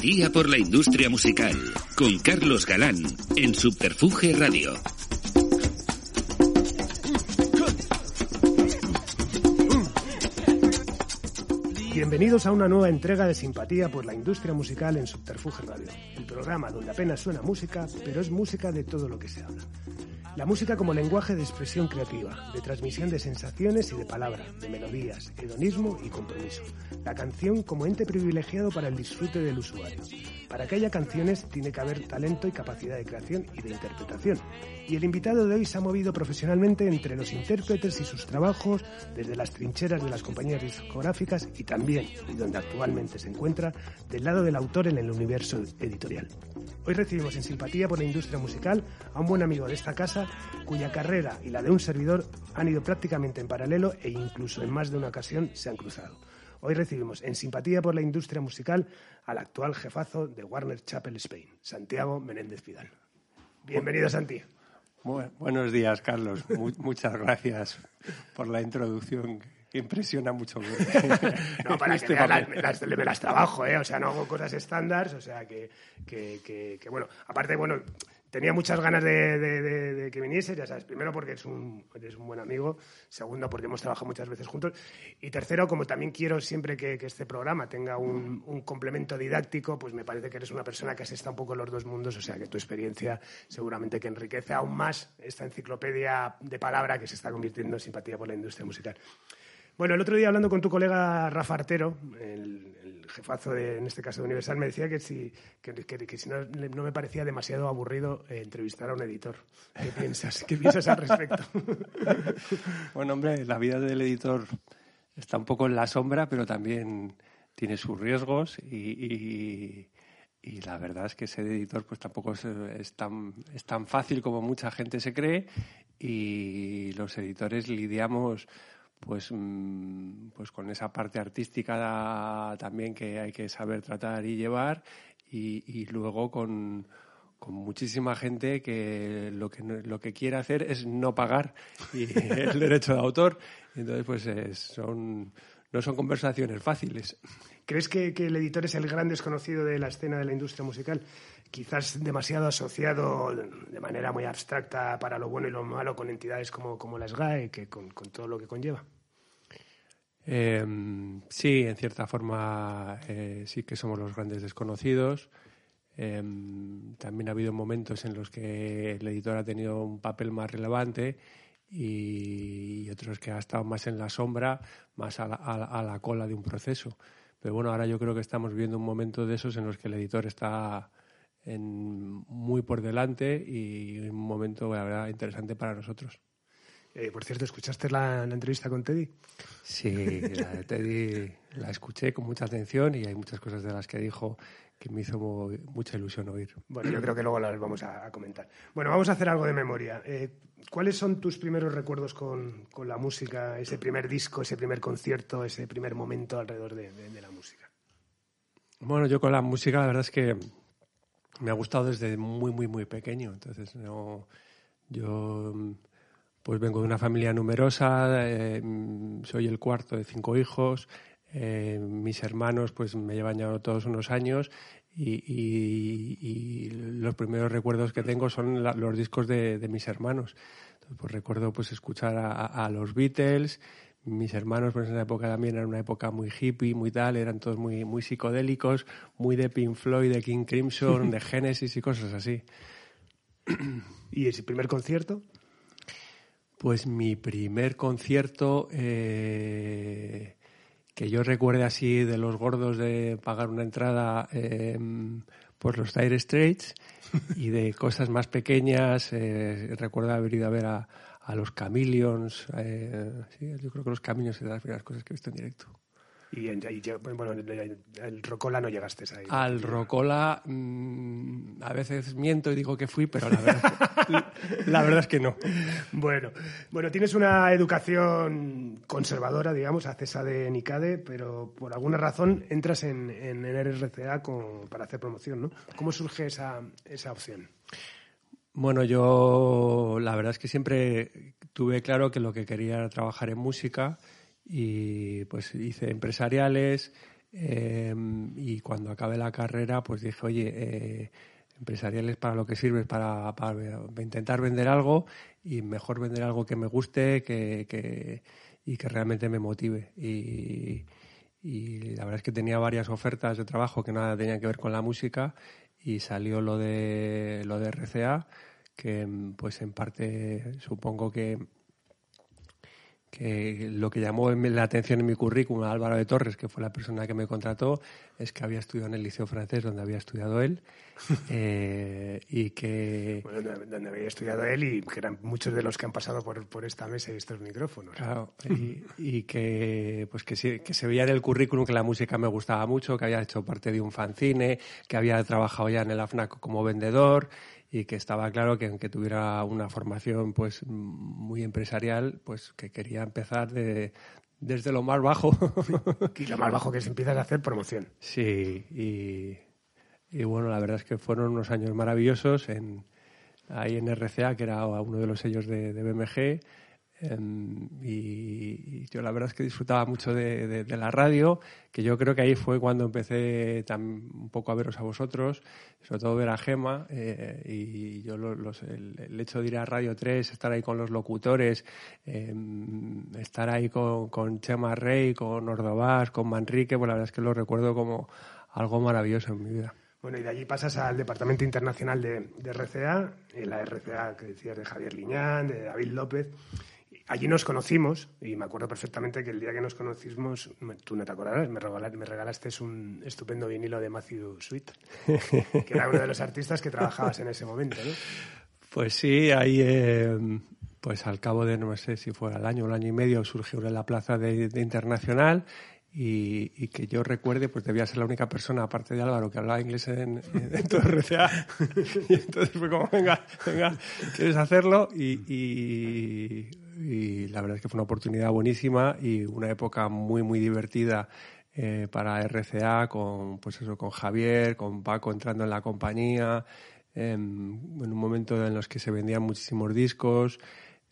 Simpatía por la industria musical, con Carlos Galán, en Subterfuge Radio. Bienvenidos a una nueva entrega de Simpatía por la industria musical en Subterfuge Radio, el programa donde apenas suena música, pero es música de todo lo que se habla. La música como lenguaje de expresión creativa, de transmisión de sensaciones y de palabra, de melodías, hedonismo y compromiso. La canción como ente privilegiado para el disfrute del usuario. Para que haya canciones tiene que haber talento y capacidad de creación y de interpretación. Y el invitado de hoy se ha movido profesionalmente entre los intérpretes y sus trabajos, desde las trincheras de las compañías discográficas y también, y donde actualmente se encuentra, del lado del autor en el universo editorial. Hoy recibimos en simpatía por la industria musical a un buen amigo de esta casa cuya carrera y la de un servidor han ido prácticamente en paralelo e incluso en más de una ocasión se han cruzado. Hoy recibimos en simpatía por la industria musical al actual jefazo de Warner Chapel Spain, Santiago Menéndez Pidal. Bienvenido, Santi. Buenos días, Carlos. muchas gracias por la introducción impresiona mucho. no, para que las, me las trabajo, ¿eh? O sea, no hago cosas estándar, o sea, que, que, que, bueno, aparte, bueno, tenía muchas ganas de, que viniese, ya sabes, primero porque es un, eres un buen amigo, segundo porque hemos trabajado muchas veces juntos y tercero como también quiero siempre que, este programa tenga un, complemento didáctico, pues me parece que eres una persona que has estado un poco los dos mundos, o sea que tu experiencia seguramente que enriquece aún más esta enciclopedia de palabra que se está convirtiendo en simpatía por la industria musical. Bueno, el otro día hablando con tu colega Rafa Artero, el, jefazo de, en este caso de Universal, me decía que si, que, si no, no, me parecía demasiado aburrido eh, entrevistar a un editor. ¿Qué piensas? ¿Qué piensas al respecto? bueno, hombre, la vida del editor está un poco en la sombra, pero también tiene sus riesgos y, y, la verdad es que ser editor pues tampoco es, tan, es tan fácil como mucha gente se cree y los editores lidiamos pues, mm, pues con esa parte artística también que hay que saber tratar y llevar y, luego con, con muchísima gente que lo que lo que quiere hacer es no pagar y el derecho de autor. Entonces pues son no son conversaciones fáciles crees que, que, el editor es el gran desconocido de la escena de la industria musical quizás demasiado asociado de manera muy abstracta para lo bueno y lo malo con entidades como, como la SGAE, que con, todo lo que conlleva. Em, sí, en cierta forma eh, sí que somos los grandes desconocidos. Em, también ha habido momentos en los que el editor ha tenido un papel más relevante y, otros que ha estado más en la sombra, más a la, a la, cola de un proceso. Pero bueno, ahora yo creo que estamos viviendo un momento de esos en los que el editor está en, muy por delante y un momento, la verdad, interesante para nosotros. Eh, por cierto, ¿escuchaste la, entrevista con Teddy? Sí, la de Teddy la escuché con mucha atención y hay muchas cosas de las que dijo que me hizo mucha ilusión oír. Bueno, yo creo que luego las vamos a, comentar. Bueno, vamos a hacer algo de memoria. Eh, ¿Cuáles son tus primeros recuerdos con, la música, ese primer disco, ese primer concierto, ese primer momento alrededor de la música? Bueno, yo con la música la verdad es que me ha gustado desde muy, muy, muy pequeño. Entonces, no, yo pues vengo de una familia numerosa, eh, soy el cuarto de cinco hijos, eh, mis hermanos pues me llevan ya todos unos años y, los primeros recuerdos que tengo son los discos de, mis hermanos. pues recuerdo pues escuchar a, los Beatles, mis hermanos pues en esa época también era una época muy hippie, muy tal, eran todos muy, muy psicodélicos, muy de Pink Floyd, de King Crimson, de Genesis y cosas así. ¿Y ese primer concierto? Pues mi primer concierto eh, que yo recuerde así de los gordos de pagar una entrada eh, por los Dire Straits y de cosas más pequeñas, eh, recuerdo haber ido a ver a, los Chameleons, yo creo que los Chameleons de las primeras cosas que he visto en directo. Y, bueno, el, Rocola no llegaste ahí. Al Rocola mm, a veces miento y digo que fui, pero la verdad, la verdad es que no. Bueno, bueno, tienes una educación conservadora, digamos, a de Nicade, pero por alguna razón entras en, en RCA para hacer promoción, ¿no? ¿Cómo surge esa, esa opción? Bueno, yo la verdad es que siempre tuve claro que lo que quería era trabajar en música y pues hice empresariales em, y cuando acabé la carrera pues dije, oye, eh, empresariales para lo que sirve para, para, intentar vender algo y mejor vender algo que me guste que, y que realmente me motive. Y, y la verdad es que tenía varias ofertas de trabajo que nada tenían que ver con la música y salió lo de lo de RCA que pues en parte supongo que que lo que llamó la atención en mi currículum a Álvaro de Torres, que fue la persona que me contrató, es que había estudiado en el Liceo Francés, donde había estudiado él, eh, y que... Bueno, donde había estudiado él y que eran muchos de los que han pasado por, por esta mesa y estos micrófonos. Claro, y, que, pues que, que se veía en el currículum que la música me gustaba mucho, que había hecho parte de un fanzine, que había trabajado ya en el AFNAC como vendedor y que estaba claro que aunque tuviera una formación pues muy empresarial, pues que quería empezar de, desde lo más bajo. y lo más bajo que se empieza a hacer promoción. Sí, y, y, bueno, la verdad es que fueron unos años maravillosos en, ahí en RCA, que era uno de los sellos de, de BMG, Em, y, yo la verdad es que disfrutaba mucho de, la radio, que yo creo que ahí fue cuando empecé un poco a veros a vosotros, sobre todo ver a Gema, eh, y yo el, hecho de ir a Radio 3, estar ahí con los locutores, em, estar ahí con, con, Chema Rey, con Ordovás, con Manrique, pues la verdad es que lo recuerdo como algo maravilloso en mi vida. Bueno, y de allí pasas al Departamento Internacional de, de RCA, la RCA que decías de Javier Liñán, de David López. Allí nos conocimos y me acuerdo perfectamente que el día que nos conocimos, tú no te acordarás, me, regalaste, me regalaste un estupendo vinilo de Matthew Sweet, que era uno de los artistas que trabajabas en ese momento, ¿no? Pues sí, ahí, eh, pues al cabo de, no sé si fue al año o el año y medio, surgió en la plaza de, Internacional y, que yo recuerde, pues debía ser la única persona, aparte de Álvaro, que hablaba inglés en, todo RCA. y entonces fue como, venga, venga, ¿quieres hacerlo? y y la verdad es que fue una oportunidad buenísima y una época muy, muy divertida eh, para RCA con, pues eso, con Javier, con Paco entrando en la compañía, em, en un momento en los que se vendían muchísimos discos.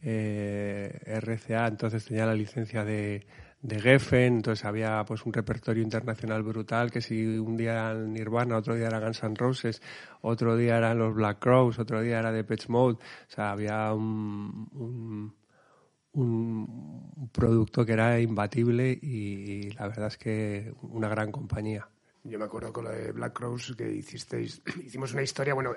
Eh, RCA entonces tenía la licencia de, de Geffen, entonces había pues un repertorio internacional brutal que si un día era Nirvana, otro día era Guns N' Roses, otro día eran los Black Crowes, otro día era The Pitch Mode, o sea, había un un producto que era imbatible y la verdad es que una gran compañía. Yo me acuerdo con lo de Black Crows que hicisteis, hicimos una historia, bueno,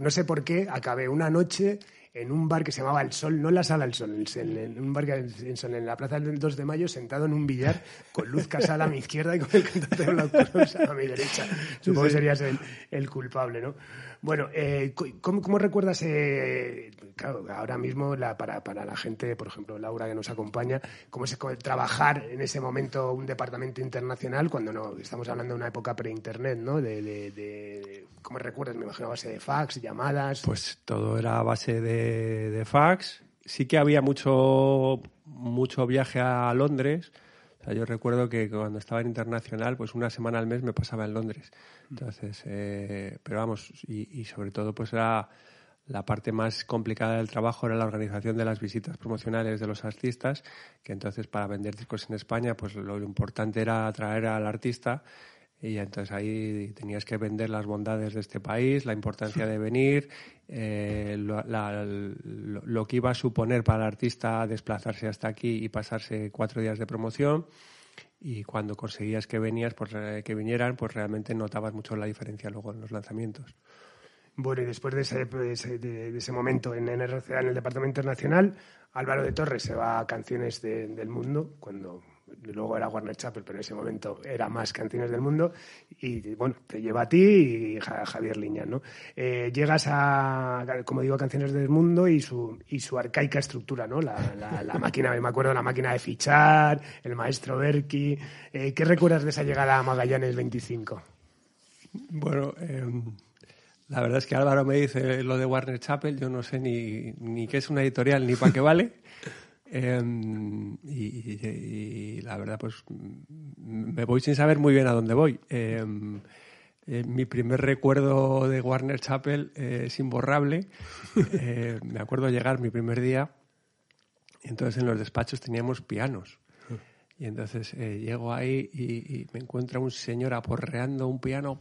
no sé por qué, acabé una noche en un bar que se llamaba El Sol, no en la sala El Sol, en, un bar que en, en la plaza del 2 de mayo, sentado en un billar con Luz Casal a mi izquierda y con el cantante de Black Crows a mi derecha. Supongo que serías el, el culpable, ¿no? Bueno, eh, ¿cómo, recuerdas, eh, claro, ahora mismo la, para, para, la gente, por ejemplo, Laura que nos acompaña, cómo es trabajar en ese momento un departamento internacional cuando no estamos hablando de una época pre-internet, ¿no? De, de, ¿Cómo recuerdas? Me imagino base de fax, llamadas. Pues todo era base de, de fax. Sí que había mucho, mucho viaje a Londres yo recuerdo que cuando estaba en internacional, pues una semana al mes me pasaba en Londres. Entonces, eh, pero vamos, y, sobre todo, pues era la parte más complicada del trabajo era la organización de las visitas promocionales de los artistas, que entonces para vender discos en España, pues lo importante era atraer al artista y entonces ahí tenías que vender las bondades de este país, la importancia de venir, eh, lo, que iba a suponer para el artista desplazarse hasta aquí y pasarse cuatro días de promoción. Y cuando conseguías que venías, pues, eh, que vinieran, pues realmente notabas mucho la diferencia luego en los lanzamientos. Bueno, y después de ese, de ese, momento en NRCA, en el Departamento Nacional, Álvaro de Torres se va a Canciones del Mundo, cuando luego era Warner Chappell, pero en ese momento era más Canciones del Mundo, y bueno, te lleva a ti y Javier Liñán, ¿no? Eh, llegas a, como digo, Canciones del Mundo y su, y su arcaica estructura, ¿no? La, la, máquina, me acuerdo, la máquina de fichar, el maestro Berki. Eh, ¿Qué recuerdas de esa llegada a Magallanes 25? Bueno, em, la verdad es que Álvaro me dice lo de Warner Chappell, yo no sé ni, ni qué es una editorial ni para qué vale. Em, y, la verdad, pues me voy sin saber muy bien a dónde voy. Em, eh, mi primer recuerdo de Warner Chapel eh, es imborrable. Eh, me acuerdo llegar mi primer día y entonces en los despachos teníamos pianos. Y entonces llego ahí y, me encuentra un señor aporreando un piano.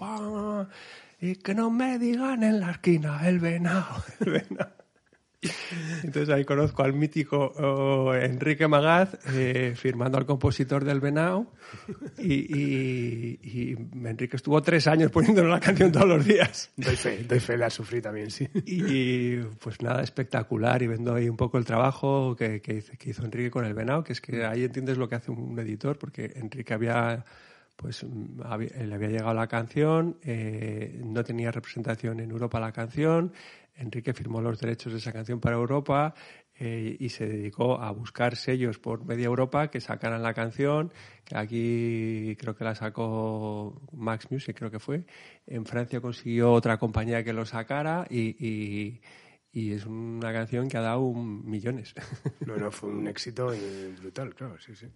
Y que no me digan en la esquina el venado, el venado. Entonces ahí conozco al mítico oh, Enrique Magaz eh, firmando al compositor del Venao y, Enrique estuvo tres años poniéndole la canción todos los días. Doy fe, doy fe, la sufrí también, sí. Y pues nada, espectacular y vendo ahí un poco el trabajo que, que, hizo Enrique con el Venao, que es que ahí entiendes lo que hace un editor, porque Enrique había pues le había llegado la canción, eh, no tenía representación en Europa la canción, Enrique firmó los derechos de esa canción para Europa eh, y se dedicó a buscar sellos por media Europa que sacaran la canción, que aquí creo que la sacó Max Music, creo que fue. En Francia consiguió otra compañía que lo sacara y, es una canción que ha dado millones. No, no, fue un éxito brutal, claro, sí, sí.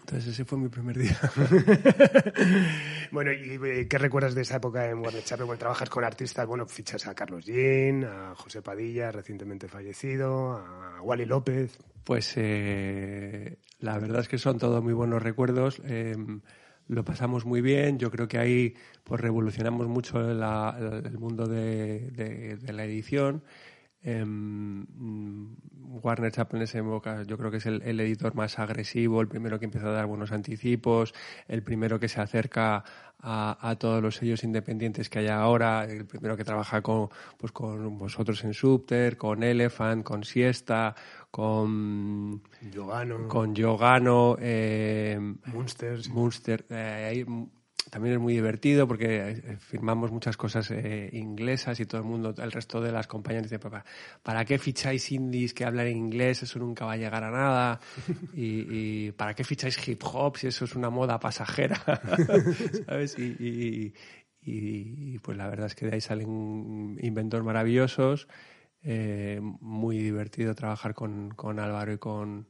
Entonces ese fue mi primer día. bueno, ¿y eh, qué recuerdas de esa época en Warner Chappell? Bueno, trabajas con artistas, bueno, fichas a Carlos Jean, a José Padilla, recientemente fallecido, a Wally López. Pues eh, la verdad es que son todos muy buenos recuerdos. Em, lo pasamos muy bien. Yo creo que ahí pues revolucionamos mucho el mundo de la edición. Em, Warner Chappell en época yo creo que es el, editor más agresivo, el primero que empieza a dar buenos anticipos, el primero que se acerca a, todos los sellos independientes que hay ahora, el primero que trabaja con, pues con vosotros en Subter, con Elephant, con Siesta, con Yogano, con Yogano eh, Munster, Munster eh, también es muy divertido porque eh, firmamos muchas cosas eh, inglesas y todo el mundo, el resto de las compañías dice, papá, ¿para qué ficháis indies que hablan en inglés? Eso nunca va a llegar a nada. Y, ¿para qué ficháis hip hop si eso es una moda pasajera? ¿Sabes? Y, pues la verdad es que de ahí salen inventos maravillosos. Eh, muy divertido trabajar con, con Álvaro y con,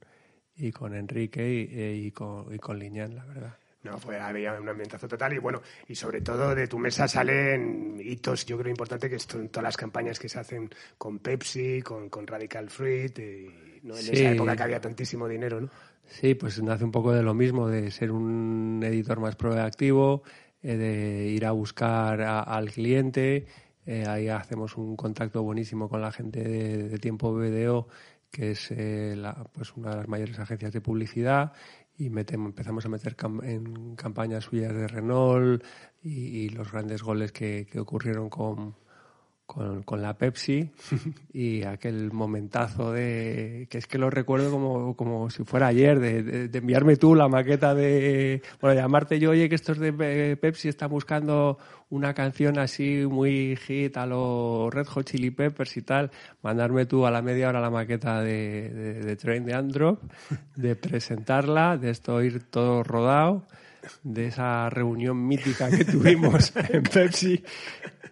y con Enrique y, con, y con Liñán, la verdad. No, fue, había un ambientazo total y bueno, y sobre todo de tu mesa salen hitos, yo creo importante, que son todas las campañas que se hacen con Pepsi, con, Radical Fruit, y, ¿no? en esa época que había tantísimo dinero, ¿no? Sí, pues nace un poco de lo mismo, de ser un editor más proactivo, eh, de ir a buscar al cliente, eh, ahí hacemos un contacto buenísimo con la gente de, Tiempo BDO, que es eh, pues una de las mayores agencias de publicidad y empezamos a meter en campañas suyas de Renault y, los grandes goles que, que ocurrieron con, con, con, la Pepsi y aquel momentazo de que es que lo recuerdo como, como si fuera ayer de, enviarme tú la maqueta de bueno llamarte yo oye que estos de Pepsi están buscando una canción así muy hit a los Red Hot Chili Peppers y tal, mandarme tú a la media hora la maqueta de, de, Train de Androp, de presentarla, de esto ir todo rodado, de esa reunión mítica que tuvimos en Pepsi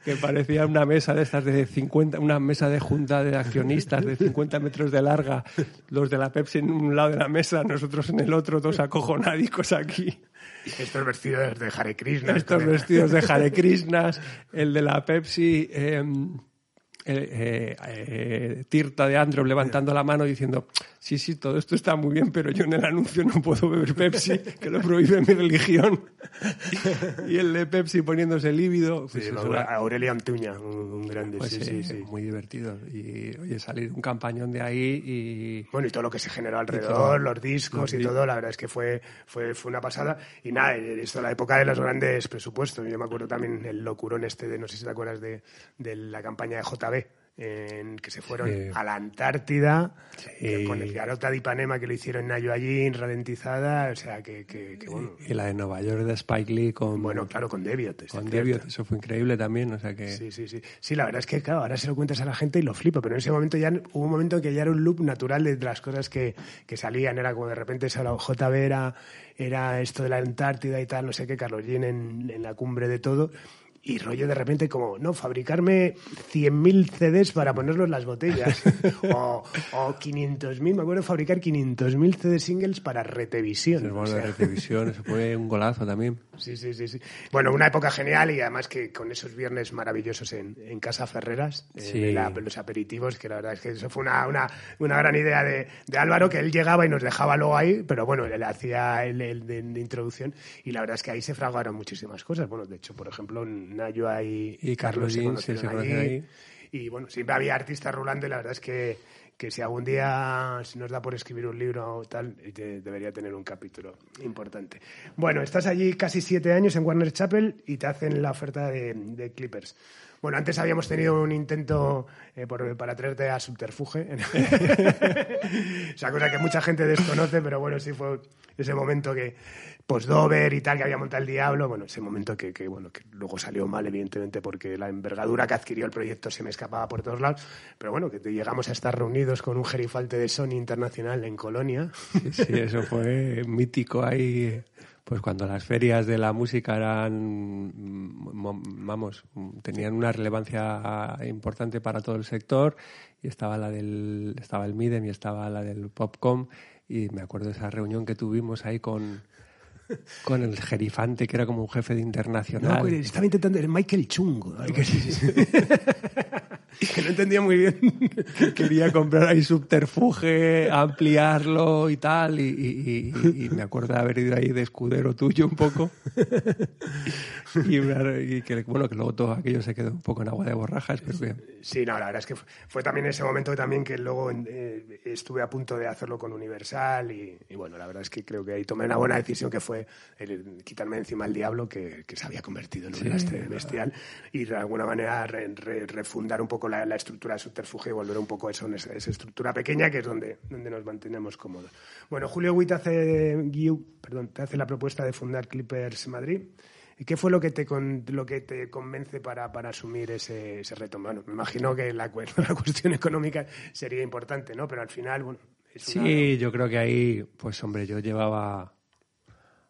que parecía una mesa de estas de 50, una mesa de junta de accionistas de 50 metros de larga, los de la Pepsi en un lado de la mesa, nosotros en el otro, todos acojonadicos aquí. Estos vestidos de Hare Krishna. Estos vestidos de Hare Krishnas, el de la Pepsi, em, eh, eh, Tirta de Andro levantando la mano diciendo, sí, sí, todo esto está muy bien, pero yo en el anuncio no puedo beber Pepsi, que lo prohíbe mi religión. y el de Pepsi poniéndose lívido. Pues Aurelia Antuña, un, grande, pues, sí, sí, Muy divertido. Y oye, salir un campañón de ahí y... Bueno, y todo lo que se generó alrededor, los discos y todo, la verdad es que fue, fue, fue una pasada. Y nada, esto la época de los grandes presupuestos. Yo me acuerdo también el locurón este de, no sé si te acuerdas de, de la campaña de JB que se fueron a la Antártida, con el Garota de Ipanema que lo hicieron en Nayo allí, ralentizada, o sea, que, que, bueno. Y la de Nueva York de Spike Lee con... Bueno, claro, con Deviot. Con Deviot, eso fue increíble también, o sea que... Sí, sí, sí. Sí, la verdad es que, claro, ahora se lo cuentas a la gente y lo flipa, pero en ese momento ya hubo un momento en que ya era un loop natural de las cosas que, que salían, era como de repente esa JB era, era esto de la Antártida y tal, no sé qué, Carlos Jean en, en la cumbre de todo, y rollo de repente como, no, fabricarme 100.000 CDs para ponerlos en las botellas. o, o 500.000, me acuerdo fabricar 500.000 CD singles para Retevisión. bueno, de Retevisión, eso fue un golazo también. Sí, sí, sí, sí. Bueno, una época genial y además que con esos viernes maravillosos en, en Casa Ferreras, sí. los aperitivos, que la verdad es que eso fue una, una, una gran idea de, de, Álvaro, que él llegaba y nos dejaba luego ahí, pero bueno, él hacía el, el de, de, introducción y la verdad es que ahí se fraguaron muchísimas cosas. Bueno, de hecho, por ejemplo, Nayo ahí y Carlos Jean se, se ahí. ahí. Y bueno, siempre había artistas rulando y la verdad es que, que si algún día se nos da por escribir un libro o tal, debería tener un capítulo importante. Bueno, estás allí casi siete años en Warner Chapel y te hacen la oferta de, de Clippers. Bueno, antes habíamos tenido un intento eh, por, para traerte a Subterfuge. Esa cosa que mucha gente desconoce, pero bueno, sí fue ese momento que Postdover y tal, que había montado el Diablo. Bueno, ese momento que, que, bueno, que luego salió mal, evidentemente, porque la envergadura que adquirió el proyecto se me escapaba por todos lados. Pero bueno, que llegamos a estar reunidos con un gerifalte de Sony Internacional en Colonia. Sí, eso fue mítico ahí pues cuando las ferias de la música eran, vamos, tenían una relevancia importante para todo el sector y estaba la del, estaba el Midem y estaba la del Popcom y me acuerdo de esa reunión que tuvimos ahí con, con el gerifante que era como un jefe de internacional. No, estaba intentando el Michael Chung. que no entendía muy bien. Quería comprar ahí subterfuge, ampliarlo y tal. Y, y, y, me acuerdo de haber ido ahí de escudero tuyo un poco. y, y, que, bueno, que luego todo aquello se quedó un poco en agua de borrajas. Pero bien. Sí, no, la verdad es que fue, también ese momento también que luego eh, estuve a punto de hacerlo con Universal. Y, bueno, la verdad es que creo que ahí tomé una buena decisión que fue el, quitarme encima al diablo que, que, se había convertido en un sí, lastre bestial y de alguna manera re, re, refundar un poco la, estructura de subterfugio y volver un poco eso, esa, esa, estructura pequeña que es donde, donde nos mantenemos cómodos. Bueno, Julio Witt hace, perdón, te hace la propuesta de fundar Clippers Madrid. ¿Y qué fue lo que te, con, lo que te convence para, para asumir ese, ese, reto? Bueno, me imagino que la, cuestión económica sería importante, ¿no? Pero al final, bueno... Sí, yo creo que ahí, pues hombre, yo llevaba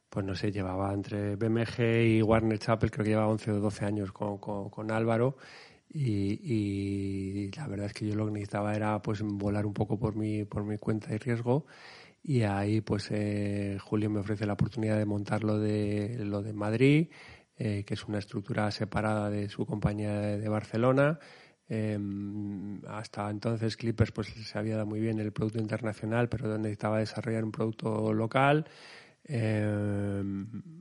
pues no sé, llevaba entre BMG y Warner Chappell, creo que llevaba 11 o 12 años con, con Álvaro. Y, y, la verdad es que yo lo que necesitaba era pues volar un poco por mi, por mi cuenta y riesgo. Y ahí pues eh, Julio me ofrece la oportunidad de montar lo de, lo de Madrid, eh, que es una estructura separada de su compañía de, de Barcelona. Eh, hasta entonces Clippers pues se había dado muy bien el producto internacional, pero necesitaba desarrollar un producto local. Eh,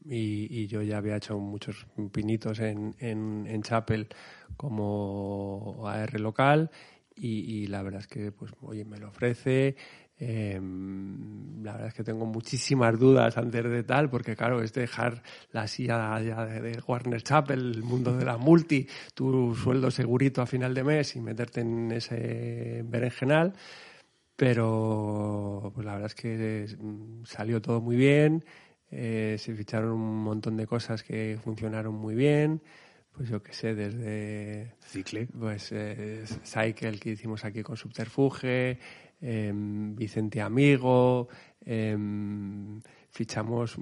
y, yo ya había hecho muchos pinitos en, en, en Chapel como AR local y, y, la verdad es que pues oye me lo ofrece. Eh, la verdad es que tengo muchísimas dudas antes de tal, porque claro, es dejar la silla ya de, de, Warner Chapel, el mundo de la multi, tu sueldo segurito a final de mes y meterte en ese berenjenal pero pues la verdad es que salió todo muy bien, eh, se ficharon un montón de cosas que funcionaron muy bien, pues yo qué sé, desde Cicle, pues eh, Cycle que hicimos aquí con Subterfuge, eh, Vicente Amigo, eh, fichamos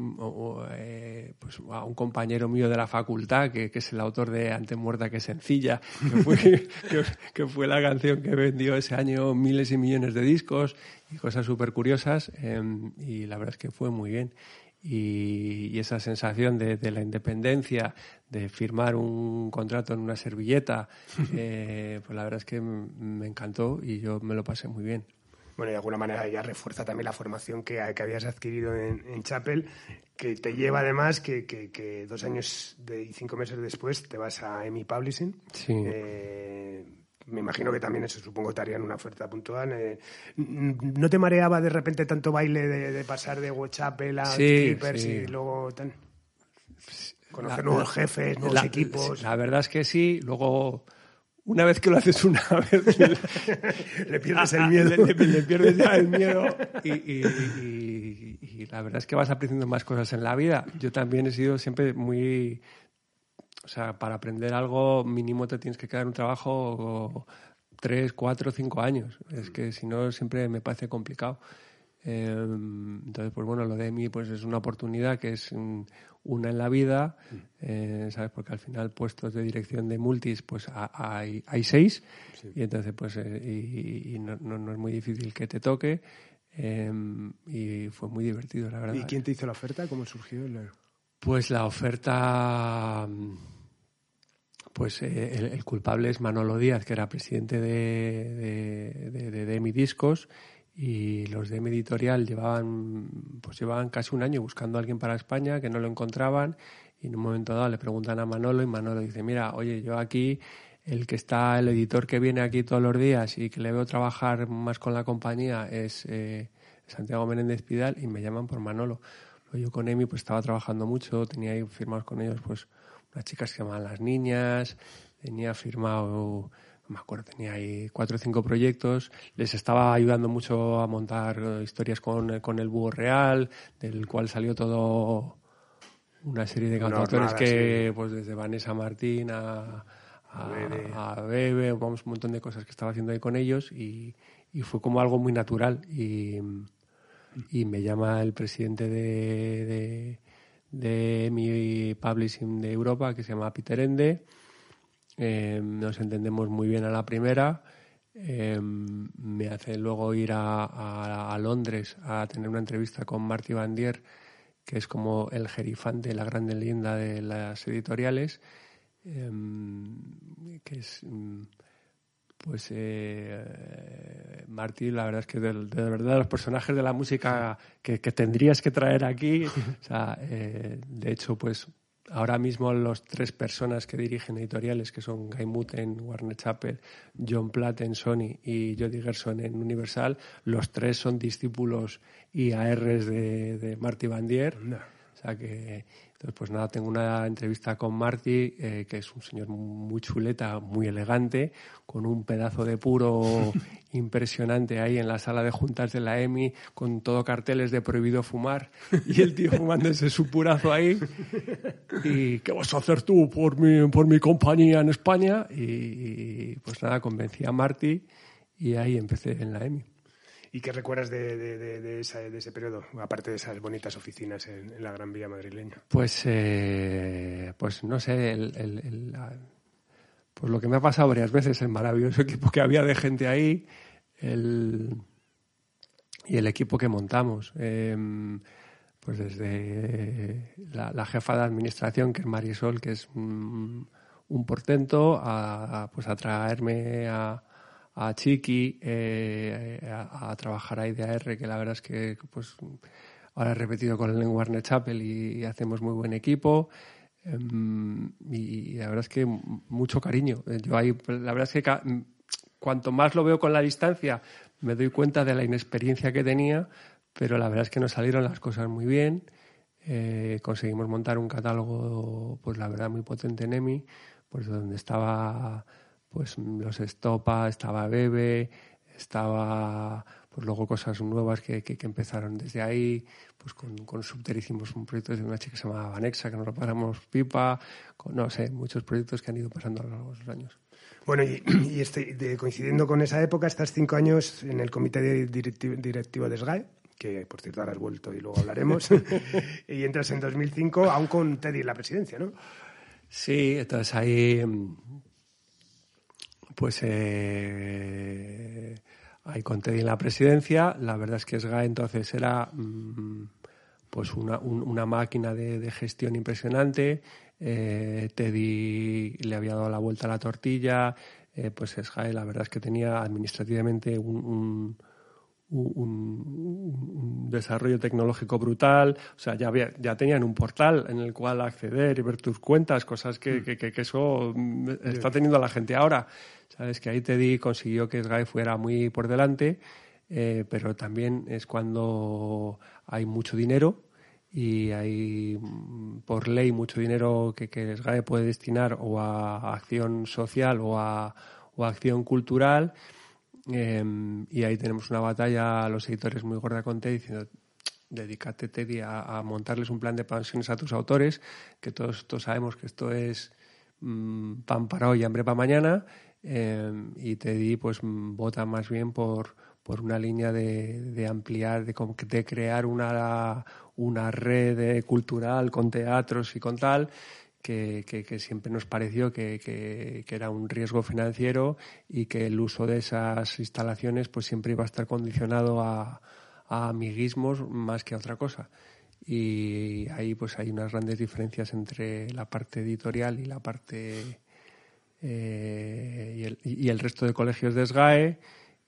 eh, pues a un compañero mío de la facultad, que, que, es el autor de Ante muerta que sencilla, que fue, que, que, fue la canción que vendió ese año miles y millones de discos y cosas súper curiosas, eh, y la verdad es que fue muy bien. Y, y esa sensación de, de, la independencia, de firmar un contrato en una servilleta, eh, pues la verdad es que me encantó y yo me lo pasé muy bien bueno, de alguna manera ya refuerza también la formación que, que habías adquirido en, en, Chapel, que te lleva además que, que, que, dos años de, y cinco meses después te vas a EMI Publishing. Sí. Eh, me imagino que también eso supongo te harían una oferta puntual. Eh, ¿No te mareaba de repente tanto baile de, de pasar de Chapel a sí, y luego tan... conocer la, nuevos jefes, nuevos la, equipos? La verdad es que sí. Luego una vez que lo haces una vez, le pierdes el miedo. Le, pierdes ya el miedo y, la verdad es que vas aprendiendo más cosas en la vida. Yo también he sido siempre muy... O sea, para aprender algo mínimo te tienes que quedar un trabajo tres, cuatro, cinco años. Es que si no siempre me parece complicado. Em, entonces, pues bueno, lo de mí pues es una oportunidad que es una en la vida, eh, ¿sabes? Porque al final puestos de dirección de multis pues hay, hay seis y entonces pues eh, y, no, no, es muy difícil que te toque em, y fue muy divertido, la verdad. ¿Y quién te hizo la oferta? ¿Cómo surgió? Pues la oferta pues eh, el, culpable es Manolo Díaz, que era presidente de, de, de, de, Mi Discos, y los de mi editorial llevaban pues llevaban casi un año buscando a alguien para España que no lo encontraban y en un momento dado le preguntan a Manolo y Manolo dice mira oye yo aquí el que está el editor que viene aquí todos los días y que le veo trabajar más con la compañía es eh, Santiago Menéndez Pidal y me llaman por Manolo yo con Emi pues estaba trabajando mucho tenía ahí firmados con ellos pues unas chicas que llamaban las niñas tenía firmado me acuerdo, tenía ahí cuatro o cinco proyectos, les estaba ayudando mucho a montar eh, historias con, con el búho real, del cual salió todo una serie de cantautores que, pues desde Vanessa Martín a, a, Bebe. vamos, un montón de cosas que estaba haciendo ahí con ellos y, y fue como algo muy natural y, y me llama el presidente de, de, de mi publishing de Europa que se llama Peter Ende eh, nos entendemos muy bien a la primera. Eh, me hace luego ir a, Londres a tener una entrevista con Marty Bandier, que es como el jerifán de la gran leyenda de las editoriales, eh, que es pues eh, Marty, la verdad es que de, verdad los personajes de la música que, tendrías que traer aquí, o sea, de hecho, pues ahora mismo los tres personas que dirigen editoriales, que son Guy Muth en Warner Chappell, John Platt en Sony y Jody Gerson en Universal, los tres son discípulos IARs de, de Marty Bandier. O sea que entonces, pues nada, tengo una entrevista con Marty, eh, que es un señor muy chuleta, muy elegante, con un pedazo de puro impresionante ahí en la sala de juntas de la EMI, con todo carteles de prohibido fumar, y el tío fumándose su purazo ahí. ¿Y qué vas a hacer tú por mi, por mi compañía en España? Y, pues nada, convencí a Marty y ahí empecé en la EMI. ¿Y qué recuerdas de, de, ese periodo, aparte de esas bonitas oficinas en, la Gran Vía madrileña? Pues, eh, pues no sé, el, pues lo que me ha pasado varias veces, el maravilloso equipo que había de gente ahí y el equipo que montamos. Em, pues desde la, jefa de administración, que es Marisol, que es un, portento, a, pues a traerme a a Chiqui eh, a, trabajar a IDAR, que la verdad es que pues ahora he repetido con el Warner Chapel y, hacemos muy buen equipo. Em, y, la verdad es que mucho cariño. Yo ahí, la verdad es que cuanto más lo veo con la distancia, me doy cuenta de la inexperiencia que tenía, pero la verdad es que nos salieron las cosas muy bien. Eh, conseguimos montar un catálogo, pues la verdad, muy potente en EMI, pues donde estaba pues los Estopa, estaba Bebe, estaba pues luego cosas nuevas que, que, empezaron desde ahí, pues con, con Subter hicimos un proyecto de una chica que se llamaba Vanexa, que nos lo paramos pipa, con, no sé, muchos proyectos que han ido pasando a lo largo de los años. Bueno, y, y este, coincidiendo con esa época, estás cinco años en el comité directivo, directivo de SGAE, que por cierto ahora has vuelto y luego hablaremos, y entras en 2005 aún con Teddy en la presidencia, ¿no? Sí, entonces ahí pues eh, ahí conté en la presidencia. La verdad es que SGA entonces era mm, pues una, una máquina de, gestión impresionante. Eh, Teddy le había dado la vuelta a la tortilla. Eh, pues SGAE la verdad es que tenía administrativamente un un, desarrollo tecnológico brutal, o sea, ya, había, ya tenían un portal en el cual acceder y ver tus cuentas, cosas que, mm. que, que, eso está teniendo la gente ahora. Sabes que ahí Teddy consiguió que Sky fuera muy por delante, eh, pero también es cuando hay mucho dinero y hay mm, por ley mucho dinero que, que SGAE puede destinar o a acción social o a, o acción cultural. Em, y ahí tenemos una batalla a los editores muy gorda con Teddy diciendo dedícate Teddy a, montarles un plan de pensiones a tus autores, que todos, todos sabemos que esto es mm, pan para hoy y hambre para mañana, em, y Teddy pues vota más bien por, por una línea de, de ampliar, de, de crear una, una red cultural con teatros y con tal, que, que, siempre nos pareció que, que, era un riesgo financiero y que el uso de esas instalaciones pues siempre iba a estar condicionado a, a amiguismos más que a otra cosa. Y ahí pues hay unas grandes diferencias entre la parte editorial y la parte eh, y, el, y, el, resto de colegios de SGAE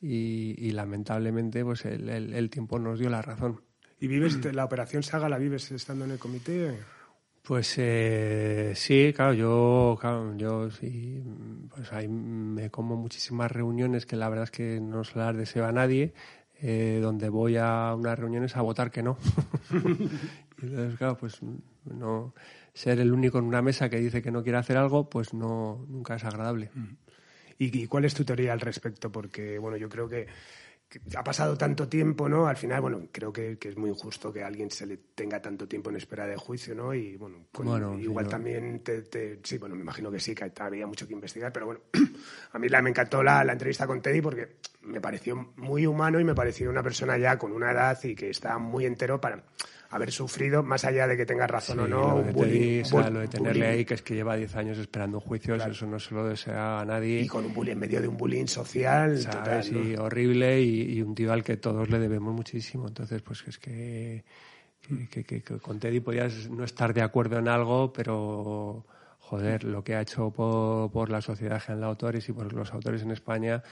y, lamentablemente pues el, el, tiempo nos dio la razón. ¿Y vives la operación Saga la vives estando en el comité? Pues eh, sí, claro, yo, yo sí, pues ahí me como muchísimas reuniones que la verdad es que no se las deseo a nadie, eh, donde voy a unas reuniones a votar que no. y entonces, claro, pues no ser el único en una mesa que dice que no quiere hacer algo, pues no nunca es agradable. Mm. ¿Y, cuál es tu teoría al respecto? Porque, bueno, yo creo que, ha pasado tanto tiempo, ¿no? Al final, bueno, creo que, es muy injusto que a alguien se le tenga tanto tiempo en espera de juicio, ¿no? Y, bueno, igual también te, Sí, bueno, me imagino que sí, que había mucho que investigar, pero bueno, a mí la, me encantó la, la entrevista con Teddy porque me pareció muy humano y me pareció una persona ya con una edad y que está muy entero para haber sufrido, más allá de que tenga razón o no. Lo de, lo de tenerle ahí, que es que lleva 10 años esperando un juicio, eso no se lo desea a nadie. Y con un bullying, en medio de un bullying social. Total, horrible y, un tío al que todos le debemos muchísimo. Entonces, pues es que, que, que con Teddy podías no estar de acuerdo en algo, pero joder, lo que ha hecho por, por, la Sociedad General de Autores y por los autores en España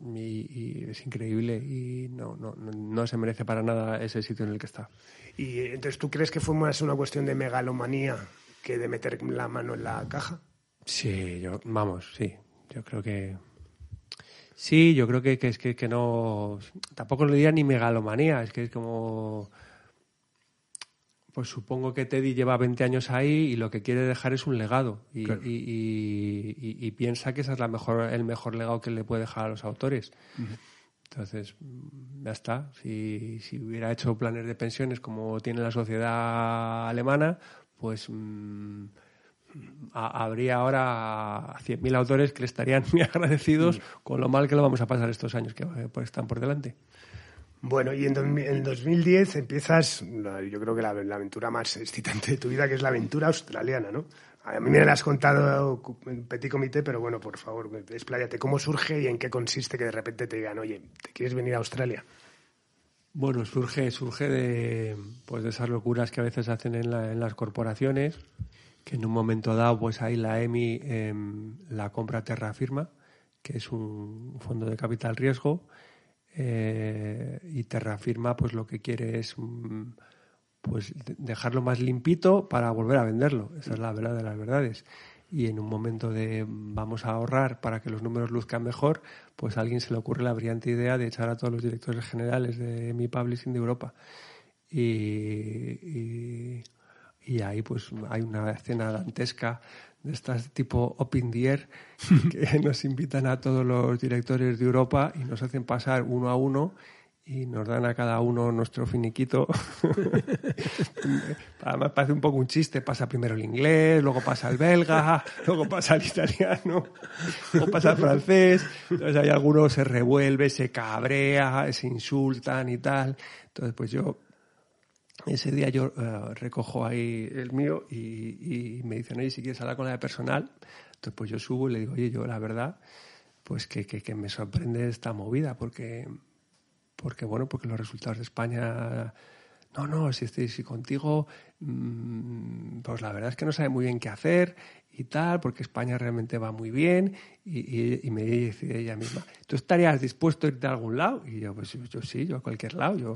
y, es increíble y no, no, no, se merece para nada ese sitio en el que está. ¿Y entonces tú crees que fue más una cuestión de megalomanía que de meter la mano en la caja? Sí, yo, vamos, sí, yo creo que... Sí, yo creo que, que es que, que no... Tampoco lo diría ni megalomanía, es que es como pues supongo que Teddy lleva 20 años ahí y lo que quiere dejar es un legado y, piensa que ese es la mejor, el mejor legado que le puede dejar a los autores. Entonces, mm, ya está. Si, hubiera hecho planes de pensiones como tiene la sociedad alemana, pues mm, habría ahora 100.000 autores que le estarían muy agradecidos con lo mal que lo vamos a pasar estos años que pues, están por delante. Bueno, y en, 2010 empiezas, yo creo que la, aventura más excitante de tu vida, que es la aventura australiana, ¿no? A mí me la has contado en Petit Comité, pero bueno, por favor, expláyate. ¿Cómo surge y en qué consiste que de repente te digan, oye, ¿te quieres venir a Australia? Bueno, surge, surge de, pues de esas locuras que a veces hacen en, las corporaciones, que en un momento dado, pues ahí la EMI em, la compra Terra Firma, que es un fondo de capital riesgo, eh, y Terrafirma pues lo que quiere es mm, pues dejarlo más limpito para volver a venderlo. Esa es la verdad de las verdades. Y en un momento de vamos a ahorrar para que los números luzcan mejor, pues a alguien se le ocurre la brillante idea de echar a todos los directores generales de mi publishing de Europa. Y, y, ahí pues hay una escena dantesca de estas tipo Open the que nos invitan a todos los directores de Europa y nos hacen pasar uno a uno y nos dan a cada uno nuestro finiquito. Además parece un poco un chiste, pasa primero el inglés, luego pasa el belga, luego pasa el italiano, luego pasa el francés. Entonces hay algunos se revuelve, se cabrea, se insultan y tal. Entonces pues yo ese día yo eh, recojo ahí el mío y, me dicen, oye, si quieres hablar con la de personal, entonces pues yo subo y le digo, oye, yo la verdad, pues que, que, me sorprende esta movida, porque, porque, bueno, porque los resultados de España, no, no, si si contigo, mm, pues la verdad es que no sabe muy bien qué hacer y tal, porque España realmente va muy bien, y, me dice ella misma, ¿tú estarías dispuesto a irte a algún lado? Y yo, pues yo, sí, yo a cualquier lado, yo,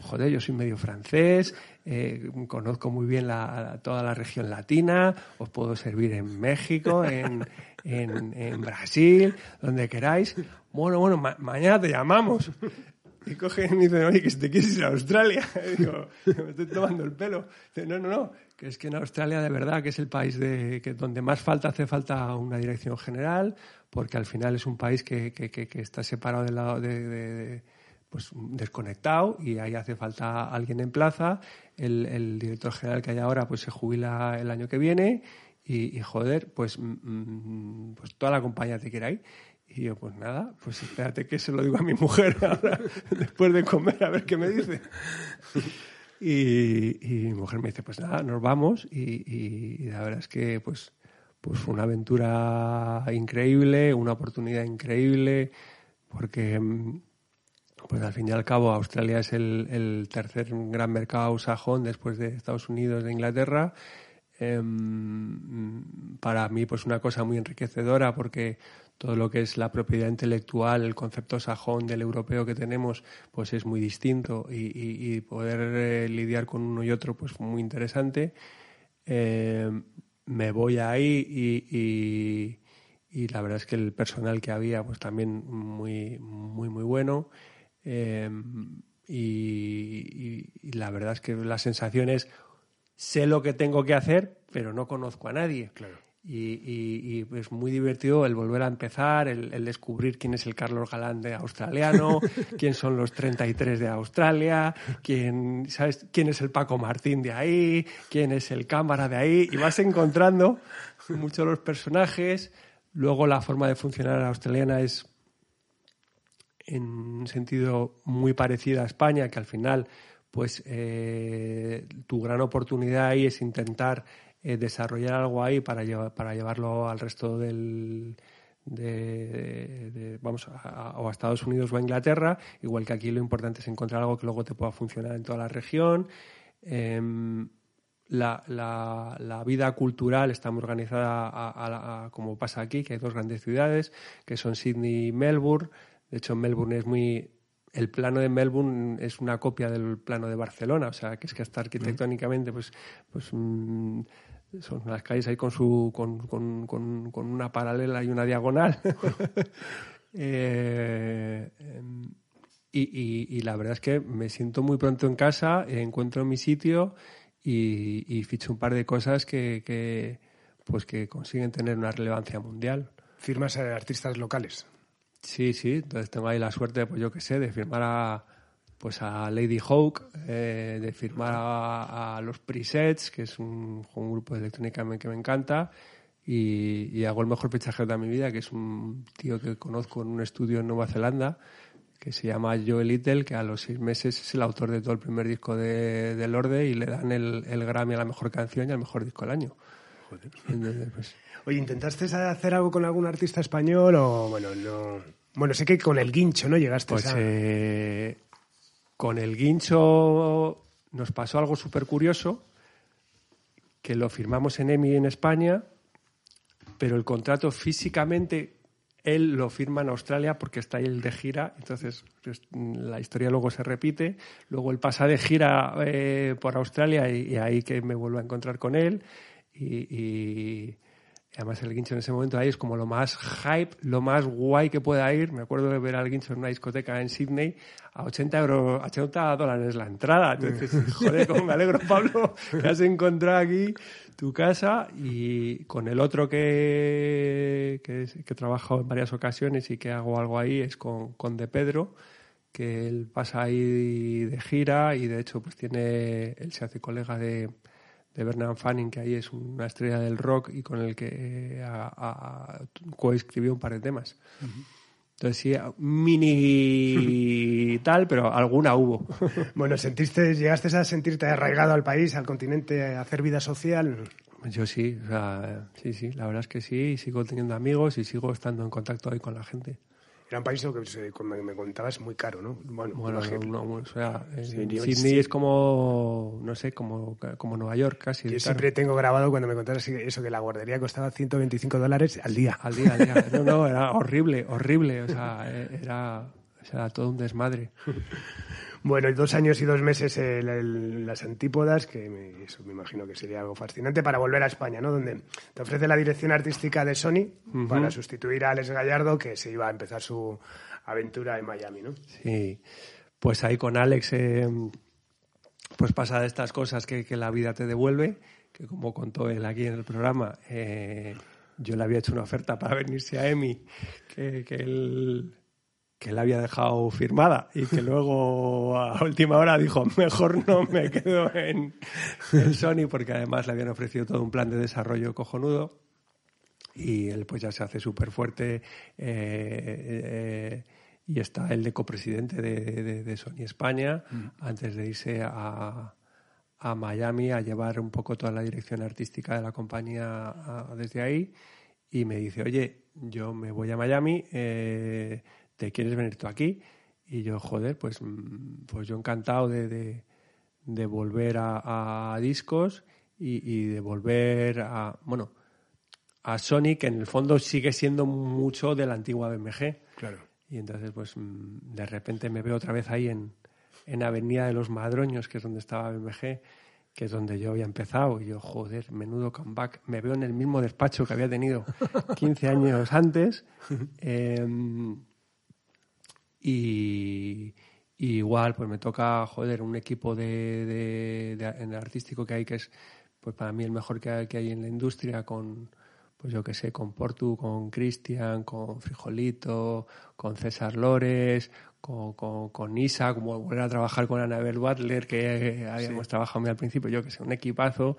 joder, yo soy medio francés, eh, conozco muy bien la, toda la región latina, os puedo servir en México, en, en, Brasil, donde queráis. Bueno, bueno, mañana te llamamos. Y coge y me dice, oye, que si te quieres ir a Australia. Y digo, me estoy tomando el pelo. Dice, no, no, no, que es que en Australia de verdad que es el país de, que donde más falta hace falta una dirección general, porque al final es un país que, que, que, está separado del lado de, pues desconectado y ahí hace falta alguien en plaza. El, el, director general que hay ahora pues se jubila el año que viene y, joder, pues, mm, mm, pues toda la compañía te quiere ahí. Y yo, pues nada, pues espérate que se lo digo a mi mujer ahora, después de comer, a ver qué me dice. Y, mi mujer me dice, pues nada, nos vamos. Y, la verdad es que, pues, pues fue una aventura increíble, una oportunidad increíble, porque, pues al fin y al cabo, Australia es el, el tercer gran mercado sajón después de Estados Unidos, de Inglaterra. Em, para mí, pues una cosa muy enriquecedora porque todo lo que es la propiedad intelectual, el concepto sajón del europeo que tenemos, pues es muy distinto y, poder eh, lidiar con uno y otro, pues muy interesante. Em, me voy ahí y, la verdad es que el personal que había, pues también muy, muy, muy bueno. Em, y, la verdad es que las sensaciones sé lo que tengo que hacer, pero no conozco a nadie. Claro. Y, y, es muy divertido el volver a empezar, el, descubrir quién es el Carlos Galán de australiano, quién son los 33 de Australia, quién, ¿sabes? quién es el Paco Martín de ahí, quién es el cámara de ahí, y vas encontrando muchos los personajes. Luego la forma de funcionar australiana es en un sentido muy parecida a España, que al final pues eh, tu gran oportunidad ahí es intentar eh, desarrollar algo ahí para, para llevarlo al resto del, de, vamos a, o a Estados Unidos o a Inglaterra, igual que aquí lo importante es encontrar algo que luego te pueda funcionar en toda la región. Em, la, la, vida cultural está muy organizada como pasa aquí, que hay dos grandes ciudades, que son Sydney y Melbourne. De hecho, Melbourne es muy el plano de Melbourne es una copia del plano de Barcelona, o sea, que es que hasta arquitectónicamente, pues, pues mm, son las calles ahí con su con, con, con, una paralela y una diagonal. Eh, em, y, y, la verdad es que me siento muy pronto en casa, encuentro mi sitio y, y ficho un par de cosas que, que, pues que consiguen tener una relevancia mundial. ¿Firmas a artistas locales? Sí, sí, entonces tengo ahí la suerte, pues yo qué sé, de firmar a, pues a Lady Hawk, eh, de firmar a, los Presets, que es un, grupo de electrónica que me encanta, y, hago el mejor fichaje de mi vida, que es un tío que conozco en un estudio en Nueva Zelanda, que se llama Joe Little, que a los seis meses es el autor de todo el primer disco de, de Lorde y le dan el, el Grammy a la mejor canción y al mejor disco del año. Joder. pues, Oye, ¿intentaste hacer algo con algún artista español o, bueno, no...? Bueno, sé que con el guincho, ¿no? Llegaste pues, a... Eh, con el guincho nos pasó algo súper curioso, que lo firmamos en EMI en España, pero el contrato físicamente él lo firma en Australia porque está ahí el de gira, entonces pues, la historia luego se repite, luego él pasa de gira eh, por Australia y, ahí que me vuelvo a encontrar con él y, además el guincho en ese momento ahí es como lo más hype, lo más guay que pueda ir. Me acuerdo de ver al guincho en una discoteca en Sydney a 80 euros, 80 dólares la entrada. Entonces, joder, cómo me alegro, Pablo, que has encontrado aquí tu casa y con el otro que, que, que he trabajado en varias ocasiones y que hago algo ahí es con, con De Pedro que él pasa ahí de gira y de hecho pues tiene, él se hace colega de, de Bernard Fanning, que ahí es una estrella del rock y con el que eh, coescribió un par de temas. Entonces sí, mini tal, pero alguna hubo. bueno, sentiste, llegaste a sentirte arraigado al país, al continente, a hacer vida social. Yo sí, o sea, sí, sí, la verdad es que sí, y sigo teniendo amigos y sigo estando en contacto hoy con la gente. Era un país que me contabas muy caro, ¿no? Bueno, o sea, Sydney es como, no sé, como, como Nueva York casi. Yo siempre tengo grabado cuando me contabas eso, que la guardería costaba 125 dólares al día. Al día, al día. No, no, era horrible, horrible. O sea, era, era todo un desmadre. Bueno, dos años y dos meses en las antípodas, que me, eso me imagino que sería algo fascinante para volver a España, ¿no? Donde te ofrece la dirección artística de Sony para sustituir a Alex Gallardo, que se iba a empezar su aventura en Miami, ¿no? Sí. pues ahí con Alex, eh, pues pasa de estas cosas que, la vida te devuelve, que como contó él aquí en el programa, eh, yo le había hecho una oferta para venirse a EMI, que, que él que la había dejado firmada y que luego a última hora dijo mejor no me quedo en, Sony porque además le habían ofrecido todo un plan de desarrollo cojonudo y él pues ya se hace súper fuerte eh, eh, y está el de copresidente de, Sony España mm. antes de irse a, a, Miami a llevar un poco toda la dirección artística de la compañía desde ahí y me dice oye yo me voy a Miami eh, ¿te quieres venir tú aquí? Y yo, joder, pues, mm, pues yo encantado de, de, volver a, discos y, de volver a, bueno, a Sony, que en el fondo sigue siendo mucho de la antigua BMG. Claro. Y entonces, pues mm, de repente me veo otra vez ahí en, en Avenida de los Madroños, que es donde estaba BMG, que es donde yo había empezado. Y yo, joder, menudo comeback. Me veo en el mismo despacho que había tenido 15 años antes. Eh, y, igual, pues me toca, joder, un equipo de, de, artístico que hay que es, pues para mí el mejor que hay, que hay en la industria con, pues yo qué sé, con Portu, con Cristian, con Frijolito, con César Lores, con, con, Isa, como volver a trabajar con Anabel Butler, que habíamos trabajado muy al principio, yo que sé, un equipazo.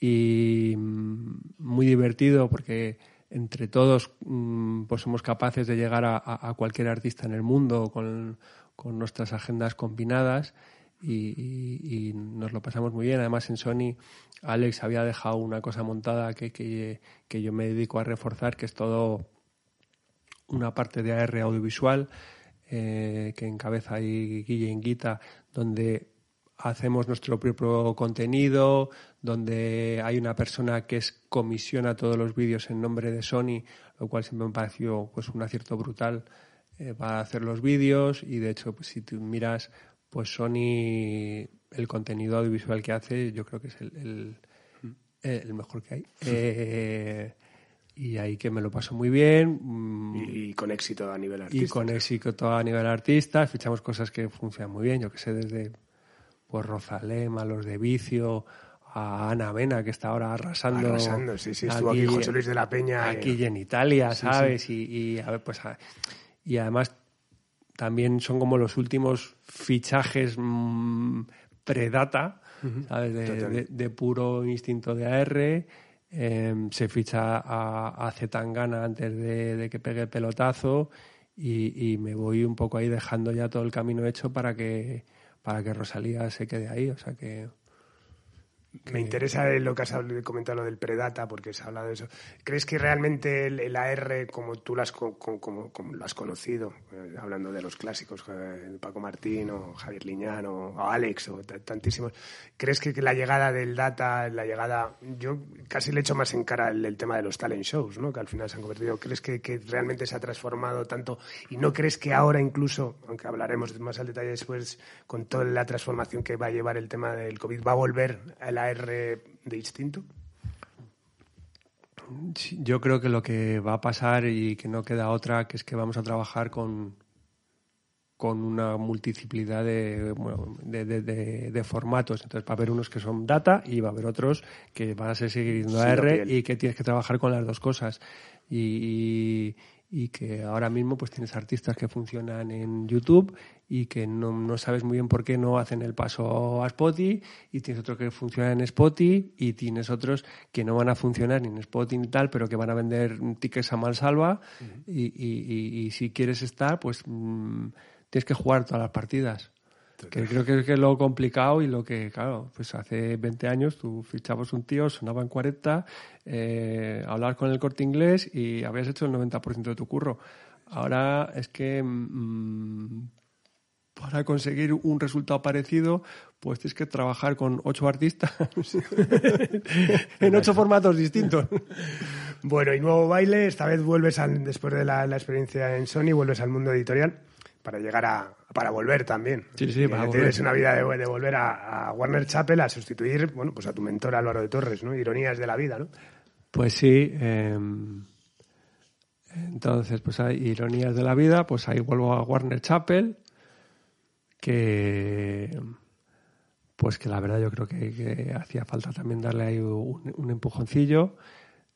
Y mm, muy divertido porque entre todos mm, pues somos capaces de llegar a, cualquier artista en el mundo con, nuestras agendas combinadas y, nos lo pasamos muy bien. Además en Sony Alex había dejado una cosa montada que, que, yo me dedico a reforzar, que es todo una parte de AR audiovisual eh, que encabeza ahí Guille Inguita, donde hacemos nuestro propio contenido, donde hay una persona que es comisiona todos los vídeos en nombre de Sony, lo cual siempre me pareció pues un acierto brutal eh, para hacer los vídeos y de hecho pues si tú miras pues Sony el contenido audiovisual que hace yo creo que es el, el, mejor que hay. Eh, y ahí que me lo paso muy bien. Mm, y, con éxito a nivel artista. Y con éxito a nivel artista. Fichamos cosas que funcionan muy bien, yo que sé, desde pues Rosalem, a los de Vicio, a Ana Vena, que está ahora arrasando. Arrasando, sí, sí, estuvo aquí, José Luis de la Peña. Aquí en Italia, ¿sabes? Y, a ver, pues, y además también son como los últimos fichajes mm, predata, ¿sabes? De, puro instinto de AR. Em, se ficha a, a Zetangana antes de, que pegue el pelotazo y, y me voy un poco ahí dejando ya todo el camino hecho para que para que Rosalía se quede ahí. O sea que. Me interesa lo que has comentado lo del Predata, porque se ha hablado de eso. ¿Crees que realmente el, AR, como tú lo has, como, lo has conocido, eh, hablando de los clásicos, eh, Paco Martín o Javier Liñán o, Alex o tantísimos, ¿crees que, la llegada del data, la llegada, yo casi le echo más en cara el, tema de los talent shows, ¿no? que al final se han convertido, ¿crees que, que, realmente se ha transformado tanto? ¿Y no crees que ahora incluso, aunque hablaremos más al detalle después, con toda la transformación que va a llevar el tema del COVID, va a volver a la R de instinto? yo creo que lo que va a pasar y que no queda otra, que es que vamos a trabajar con, con una multiplicidad de, de, formatos. Entonces va a haber unos que son data y va a haber otros que van a ser seguir R y que tienes que trabajar con las dos cosas. y, y que ahora mismo pues tienes artistas que funcionan en YouTube y que no, no, sabes muy bien por qué no hacen el paso a Spotify y tienes otros que funcionan en Spotify y tienes otros que no van a funcionar ni en Spotify ni tal pero que van a vender tickets a mansalva. Y, y, y, si quieres estar pues mm, tienes que jugar todas las partidas. Que creo que es lo complicado y lo que, claro, pues hace 20 años tú fichabas un tío, sonaba en 40, eh, hablar con el corte inglés y habías hecho el 90% de tu curro. Ahora es que mm, para conseguir un resultado parecido, pues tienes que trabajar con ocho artistas en ocho formatos distintos. Bueno, y nuevo baile, esta vez vuelves al, después de la, la experiencia en Sony, vuelves al mundo editorial para llegar a, para volver también. Sí, sí, para Tienes una vida de, de volver a, Warner Chappell a sustituir, bueno, pues a tu mentor Álvaro de Torres, ¿no? Ironías de la vida, ¿no? Pues sí. Em, entonces, pues hay ironías de la vida, pues ahí vuelvo a Warner Chappell, que pues que la verdad yo creo que, hacía falta también darle ahí un, empujoncillo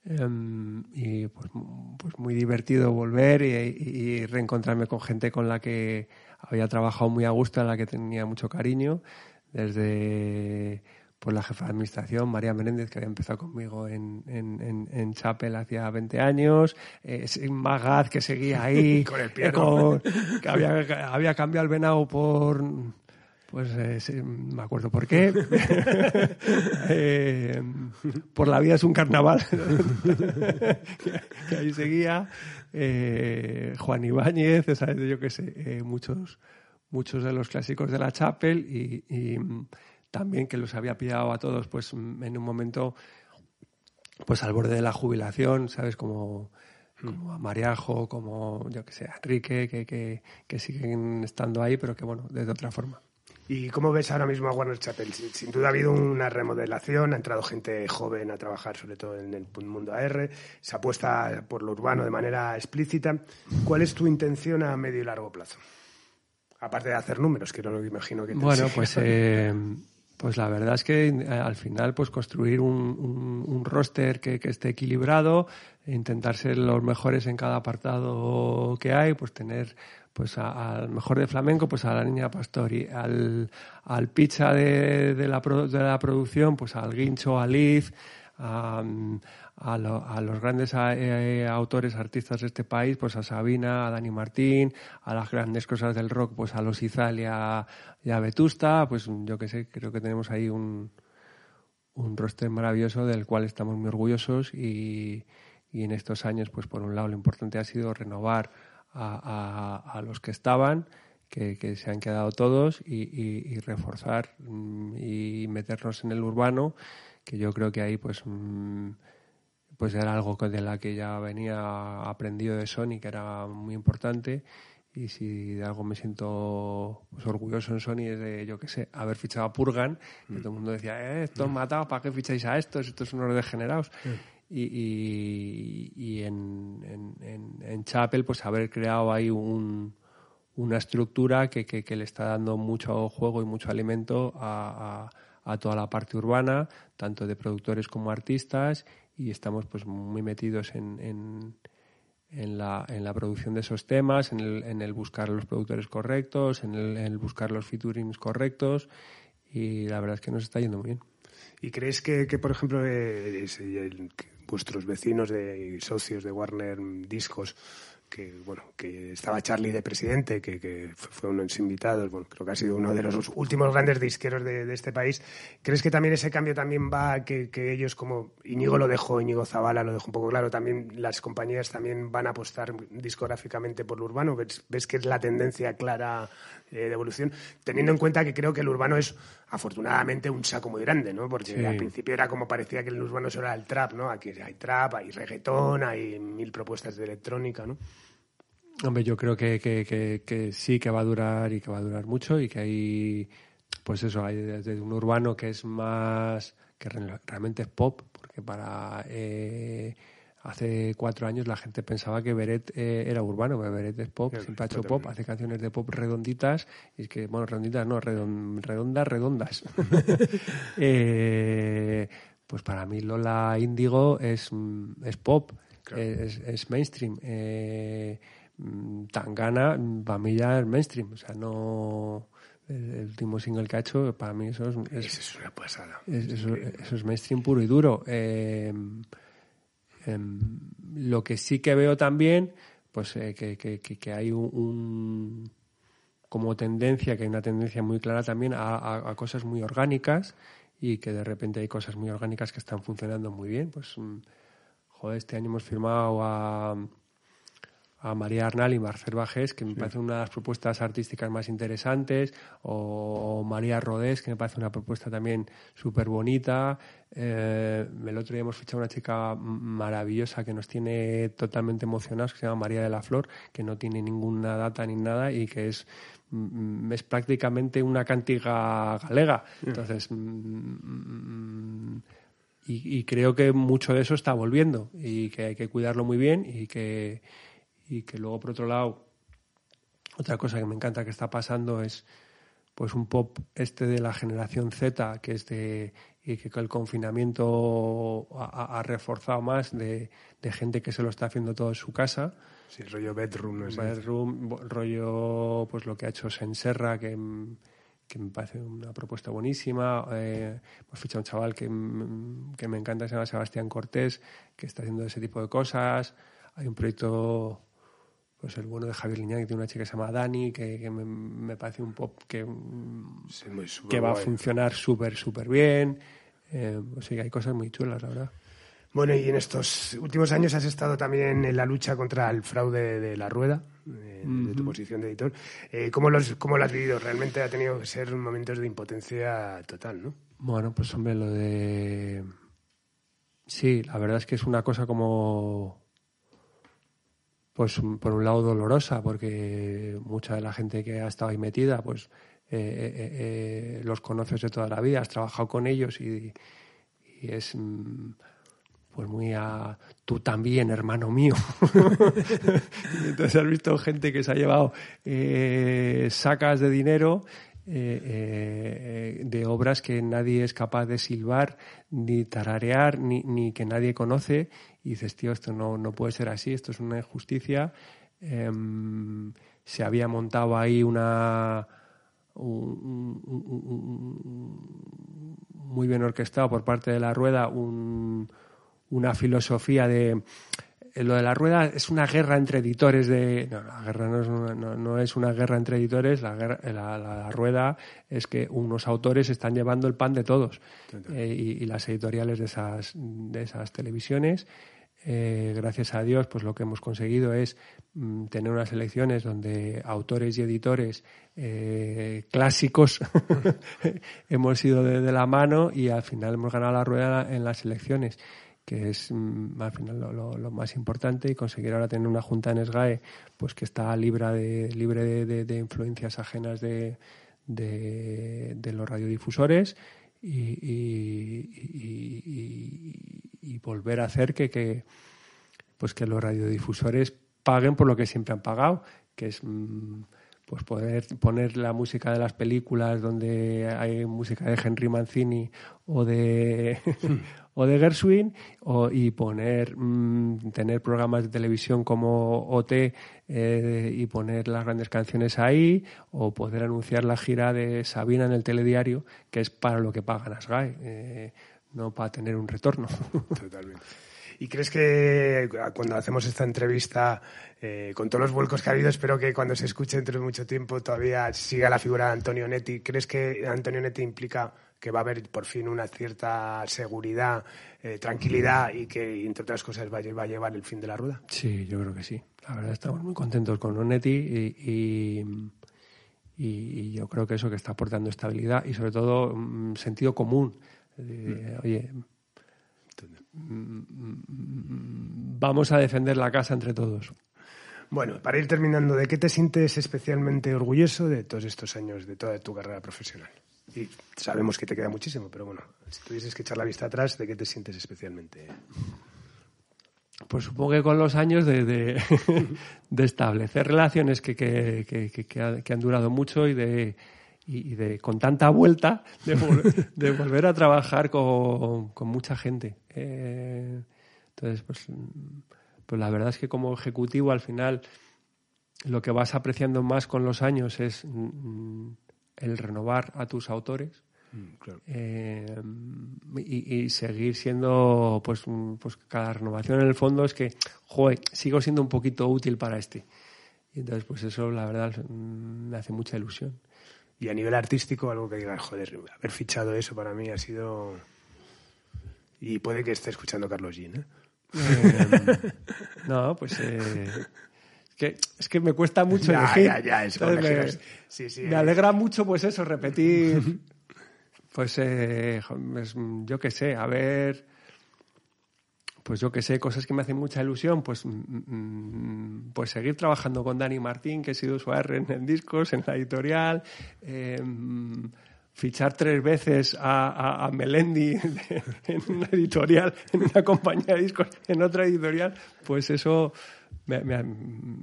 em, y pues, pues, muy divertido volver y, reencontrarme con gente con la que había trabajado muy a gusto, a la que tenía mucho cariño, desde pues la jefa de administración, María Menéndez, que había empezado conmigo en, en, en, Chapel hacía 20 años, eh, Magaz, que seguía ahí, con el piano. que había, había cambiado el venado por pues eh, me acuerdo por qué. Eh, por la vida es un carnaval. que ahí seguía. Eh, Juan Ibáñez, yo qué sé, muchos, muchos de los clásicos de la Chapel y, también que los había pillado a todos pues en un momento pues al borde de la jubilación, ¿sabes? Como, como a Mariajo, como yo que sé, a Enrique, que, que, que siguen estando ahí, pero que bueno, de otra forma. ¿Y cómo ves ahora mismo a Warner Chapel? Sin duda ha habido una remodelación, ha entrado gente joven a trabajar sobre todo en el mundo AR, se apuesta por lo urbano de manera explícita. ¿Cuál es tu intención a medio y largo plazo? Aparte de hacer números, que no lo imagino que te Bueno, pues, eh, pues la verdad es que eh, al final pues construir un, un, roster que, que, esté equilibrado, intentar ser los mejores en cada apartado que hay, pues tener pues al mejor de flamenco, pues a la niña Pastori, al, al pizza de, de, la, de la producción, pues al guincho, a Liz, a, a, los grandes eh, autores, artistas de este país, pues a Sabina, a Dani Martín, a las grandes cosas del rock, pues a los Izalia y a Vetusta, pues yo que sé, creo que tenemos ahí un, un roster maravilloso del cual estamos muy orgullosos y, y en estos años, pues por un lado lo importante ha sido renovar a, los que estaban, que, se han quedado todos, y, reforzar mm, y meternos en el urbano, que yo creo que ahí pues mm, pues era algo de la que ya venía aprendido de Sony, que era muy importante. Y si de algo me siento pues, orgulloso en Sony es de, yo qué sé, haber fichado a Purgan, que mm. todo el mundo decía, eh, esto matado, ¿para qué ficháis a estos? Estos son unos degenerados y, y, en, en, en, Chapel pues haber creado ahí un, una estructura que, que, le está dando mucho juego y mucho alimento a, a, toda la parte urbana, tanto de productores como artistas, y estamos pues muy metidos en, en, en, la, en la producción de esos temas, en el, en el buscar los productores correctos, en el, el buscar los featurings correctos, y la verdad es que nos está yendo muy bien. ¿Y crees que, que por ejemplo, eh, vuestros vecinos de, y socios de Warner Discos que bueno que estaba Charlie de presidente que, que fue uno de los invitados bueno creo que ha sido uno de los últimos grandes disqueros de, este país. Crees que también ese cambio también va que, que ellos como Íñigo lo dejó Íñigo Zavala lo dejó un poco claro también las compañías también van a apostar discográficamente por lo urbano ves, ves que es la tendencia clara de evolución teniendo en cuenta que creo que el urbano es afortunadamente un saco muy grande no porque al principio era como parecía que el urbano solo era el trap no aquí hay trap hay reggaetón hay mil propuestas de electrónica no Hombre, yo creo que, que, que, sí que va a durar y que va a durar mucho y que hay, pues eso, hay desde un urbano que es más, que realmente es pop, porque para eh, hace cuatro años la gente pensaba que Beret eh, era urbano, pero Beret es pop, siempre ha hecho pop, hace canciones de pop redonditas, y es que, bueno, redonditas no, redondas, redondas. eh, pues para mí Lola Índigo es, es pop, es, es, mainstream. Eh, Mm, Tangana, para mí ya es mainstream. O sea, no. El, último single que ha hecho, para mí eso es. es, una pasada. eso, es mainstream puro y duro. Em, lo que sí que veo también, pues eh, que, que, que, hay un, como tendencia, que hay una tendencia muy clara también a, a, cosas muy orgánicas y que de repente hay cosas muy orgánicas que están funcionando muy bien. Pues, mm, joder, este año hemos firmado a a María Arnal y Marcel Bajés, que me parece una de las propuestas artísticas más interesantes, o, María Rodés, que me parece una propuesta también súper bonita. Eh, el otro día hemos fichado una chica maravillosa que nos tiene totalmente emocionados, que se llama María de la Flor, que no tiene ninguna data ni nada y que es es prácticamente una cantiga galega. Entonces, y, y, creo que mucho de eso está volviendo y que hay que cuidarlo muy bien y que, y que luego, por otro lado, otra cosa que me encanta que está pasando es pues un pop este de la generación Z, que es de y que el confinamiento ha, reforzado más de, gente que se lo está haciendo todo en su casa. Sí, el rollo bedroom. No bedroom, rollo pues lo que ha hecho Senserra, que, que me parece una propuesta buenísima. Eh, hemos fichado un chaval que, que me encanta, se llama Sebastián Cortés, que está haciendo ese tipo de cosas. Hay un proyecto pues el bueno de Javier Liñán, que tiene una chica que se llama Dani, que, me, parece un pop que, que va a funcionar súper, súper bien. Eh, pues sí, hay cosas muy chulas, la verdad. Bueno, y en estos últimos años has estado también en la lucha contra el fraude de la rueda, eh, de tu posición de editor. Eh, ¿cómo, los, ¿Cómo lo has vivido? Realmente ha tenido que ser momentos de impotencia total, ¿no? Bueno, pues hombre, lo de... Sí, la verdad es que es una cosa como pues por un lado dolorosa, porque mucha de la gente que ha estado ahí metida, pues eh, eh, eh, los conoces de toda la vida, has trabajado con ellos y, es mm, pues muy a tú también, hermano mío. entonces has visto gente que se ha llevado sacas de dinero de obras que nadie es capaz de silbar, ni tararear, ni, ni que nadie conoce y dices, tío, esto no, no puede ser así, esto es una injusticia. Em, se había montado ahí una... muy bien orquestado por parte de la rueda una filosofía de lo de la rueda es una guerra entre editores de no la guerra no es una, no, es una guerra entre editores la, la, rueda es que unos autores están llevando el pan de todos eh, y, y, las editoriales de esas de esas televisiones eh, gracias a Dios, pues lo que hemos conseguido es mm, tener unas elecciones donde autores y editores eh, clásicos hemos ido de, la mano y al final hemos ganado la rueda en las elecciones que es mm, al final lo, más importante y conseguir ahora tener una junta en SGAE pues que está libre de, libre de, influencias ajenas de, de los radiodifusores y, volver a hacer que, que, pues que los radiodifusores paguen por lo que siempre han pagado, que es mm, pues poder poner la música de las películas donde hay música de Henry Mancini o de o de Gershwin o, y poner mm, tener programas de televisión como OT eh, y poner las grandes canciones ahí o poder anunciar la gira de Sabina en el telediario que es para lo que pagan Asgae eh, no para tener un retorno. Totalmente ¿Y crees que cuando hacemos esta entrevista, eh, con todos los vuelcos que ha habido, espero que cuando se escuche dentro de mucho tiempo todavía siga la figura de Antonio Netti? ¿Crees que Antonio Netti implica que va a haber por fin una cierta seguridad, eh, tranquilidad y que, entre otras cosas, va a, llevar el fin de la rueda? Sí, yo creo que sí. La verdad, estamos muy contentos con Onetti y, y, yo creo que eso que está aportando estabilidad y, sobre todo, mm, sentido común. Mm. Oye, vamos a defender la casa entre todos. Bueno, para ir terminando, ¿de qué te sientes especialmente orgulloso de todos estos años, de toda tu carrera profesional? Y sabemos que te queda muchísimo, pero bueno, si tuvieses que echar la vista atrás, ¿de qué te sientes especialmente? Pues supongo que con los años de, de, establecer relaciones que, que, que, han durado mucho y de, y de con tanta vuelta de, volver a trabajar con, con mucha gente. Eh, entonces, pues, pues la verdad es que como ejecutivo al final lo que vas apreciando más con los años es mm, el renovar a tus autores mm, eh, y, seguir siendo, pues, pues cada renovación en el fondo es que, joder, sigo siendo un poquito útil para este. Y entonces, pues eso, la verdad, mm, me hace mucha ilusión. Y a nivel artístico, algo que diga, joder, haber fichado eso para mí ha sido... Y puede que esté escuchando Carlos Jean, ¿eh? eh no, pues eh, que, es que me cuesta mucho elegir. me, me alegra mucho, pues eso, repetir. pues, eh, yo qué sé, a ver. Pues yo qué sé, cosas que me hacen mucha ilusión, pues, mm, mm, pues seguir trabajando con Dani Martín, que he sido su AR en, discos, en la editorial. Em, fichar tres veces a, Melendi en una editorial, en una compañía de discos, en otra editorial, pues eso me,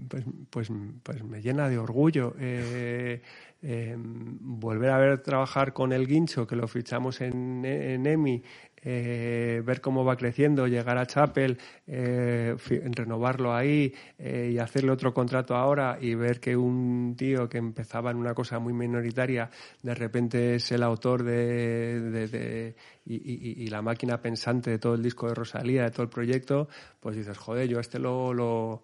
pues, pues, pues, me llena de orgullo. Eh, eh, volver a ver trabajar con el Guincho, que lo fichamos en EMI, eh, ver cómo va creciendo, llegar a Chapel, eh, renovarlo ahí eh, y hacerle otro contrato ahora y ver que un tío que empezaba en una cosa muy minoritaria de repente es el autor de, y, la máquina pensante de todo el disco de Rosalía, de todo el proyecto, pues dices, joder, yo este lo, lo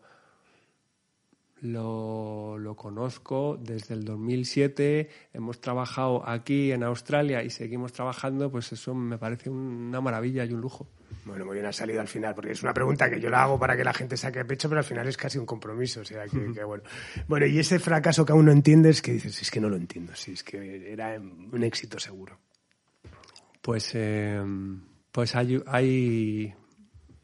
lo, lo, conozco desde el 2007, hemos trabajado aquí en Australia y seguimos trabajando, pues eso me parece una maravilla y un lujo. Bueno, muy bien ha salido al final, porque es una pregunta que yo la hago para que la gente saque pecho, pero al final es casi un compromiso, o sea, que, bueno. Bueno, y ese fracaso que aún no entiendes, que dices, es que no lo entiendo, sí, es que era un éxito seguro. Pues, eh, pues hay, hay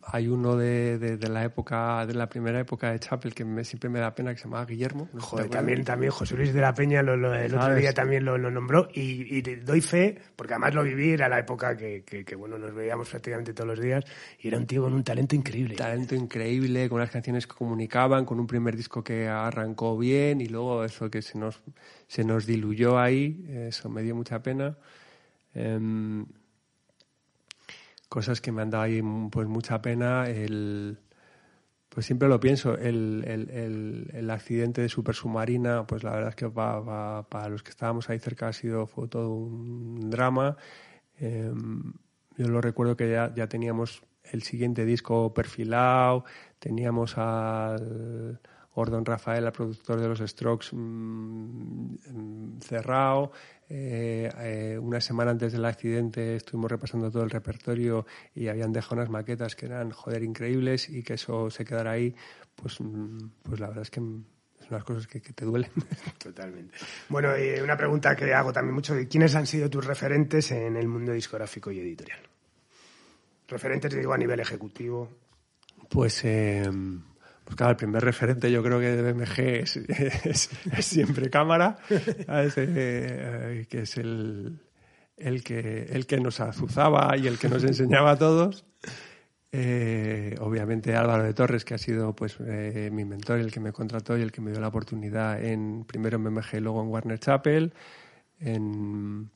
hay uno de, de, la época, de la primera época de Chapel que me, siempre me da pena, que se llamaba Guillermo. Joder, también, también José Luis de la Peña lo, el otro día también lo, nombró y, doy fe, porque además lo viví, era la época que, que, bueno, nos veíamos prácticamente todos los días y era un tío con un talento increíble. Talento increíble, con unas canciones que comunicaban, con un primer disco que arrancó bien y luego eso que se nos, se nos diluyó ahí, eso me dio mucha pena. Em, cosas que me han dado ahí pues mucha pena. El, pues siempre lo pienso, el, el, el, accidente de super submarina, pues la verdad es que para los que estábamos ahí cerca ha sido fue todo un drama. Em, yo lo recuerdo que ya, ya teníamos el siguiente disco perfilado, teníamos al Gordon Rafael, el productor de los Strokes, mm, cerrado. Eh, eh, una semana antes del accidente estuvimos repasando todo el repertorio y habían dejado unas maquetas que eran, joder, increíbles y que eso se quedara ahí, pues, mm, pues la verdad es que son las cosas que, te duelen. Totalmente. Bueno, una pregunta que hago también mucho, ¿quiénes han sido tus referentes en el mundo discográfico y editorial? Referentes, digo, a nivel ejecutivo. Pues... Eh, pues claro, el primer referente yo creo que de BMG es, siempre cámara, eh, que es el, el, que, el que nos azuzaba y el que nos enseñaba a todos. Eh, obviamente Álvaro de Torres, que ha sido pues eh, mi mentor, el que me contrató y el que me dio la oportunidad en primero en BMG y luego en Warner Chapel, en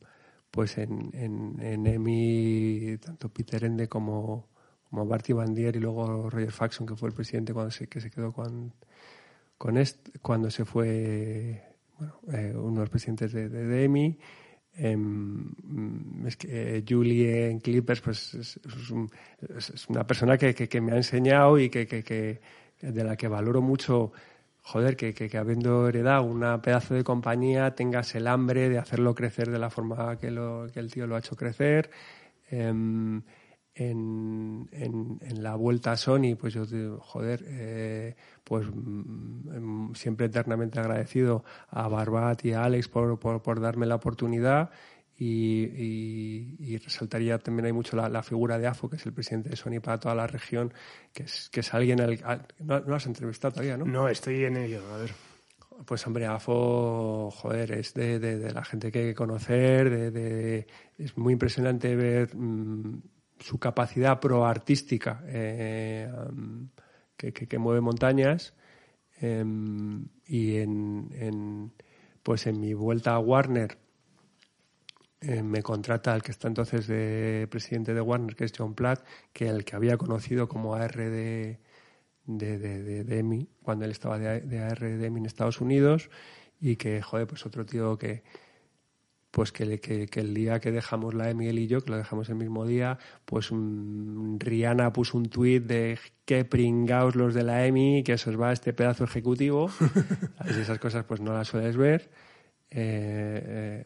pues en, en, en EMI, tanto Peter Ende como, como Barty Bandier y luego Roger Faxon, que fue el presidente cuando se, que se quedó con, con este, cuando se fue bueno, eh, uno de los presidentes de, de, de EMI. Em, es que eh, Julie en Clippers pues es, es, una persona que, que, que, me ha enseñado y que, que, de la que valoro mucho joder, que, habiendo heredado una pedazo de compañía tengas el hambre de hacerlo crecer de la forma que, lo, el tío lo ha hecho crecer. Eh, en, en, la vuelta a Sony, pues yo digo, joder, eh, pues mm, em, siempre eternamente agradecido a Barbat y a Alex por, por, darme la oportunidad. Y, resaltaría también hay mucho la, figura de AFO, que es el presidente de Sony para toda la región, que es, que es alguien al, no, no, has entrevistado todavía, ¿no? No, estoy en ello, a ver. Pues hombre, AFO, joder, es de, de, la gente que hay que conocer, de, es muy impresionante ver mm, su capacidad proartística eh, que, que, mueve montañas em, y en, en, pues en mi vuelta a Warner eh, me contrata el que está entonces de presidente de Warner que es John Platt que el que había conocido como AR de, de, de, de, cuando él estaba de, AR en Estados Unidos y que joder pues otro tío que pues que, que, el día que dejamos la EMI él y yo, que lo dejamos el mismo día, pues Rihanna puso un tuit de qué pringaos los de la EMI, que se os va este pedazo ejecutivo. esas cosas pues no las sueles ver. Eh, eh,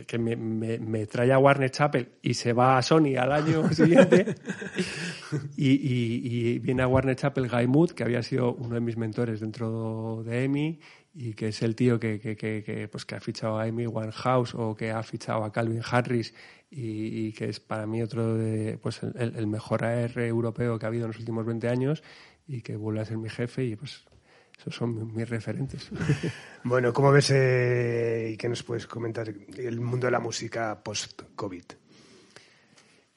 que, me, trae a Warner Chapel y se va a Sony al año siguiente. y, viene a Warner Chapel Guy Mood, que había sido uno de mis mentores dentro de EMI y que es el tío que, que, que, pues que ha fichado a Amy Winehouse o que ha fichado a Calvin Harris y, que es para mí otro de pues el, mejor AR europeo que ha habido en los últimos 20 años y que vuelve a ser mi jefe y pues esos son mis referentes. bueno, ¿cómo ves eh, y qué nos puedes comentar el mundo de la música post-COVID?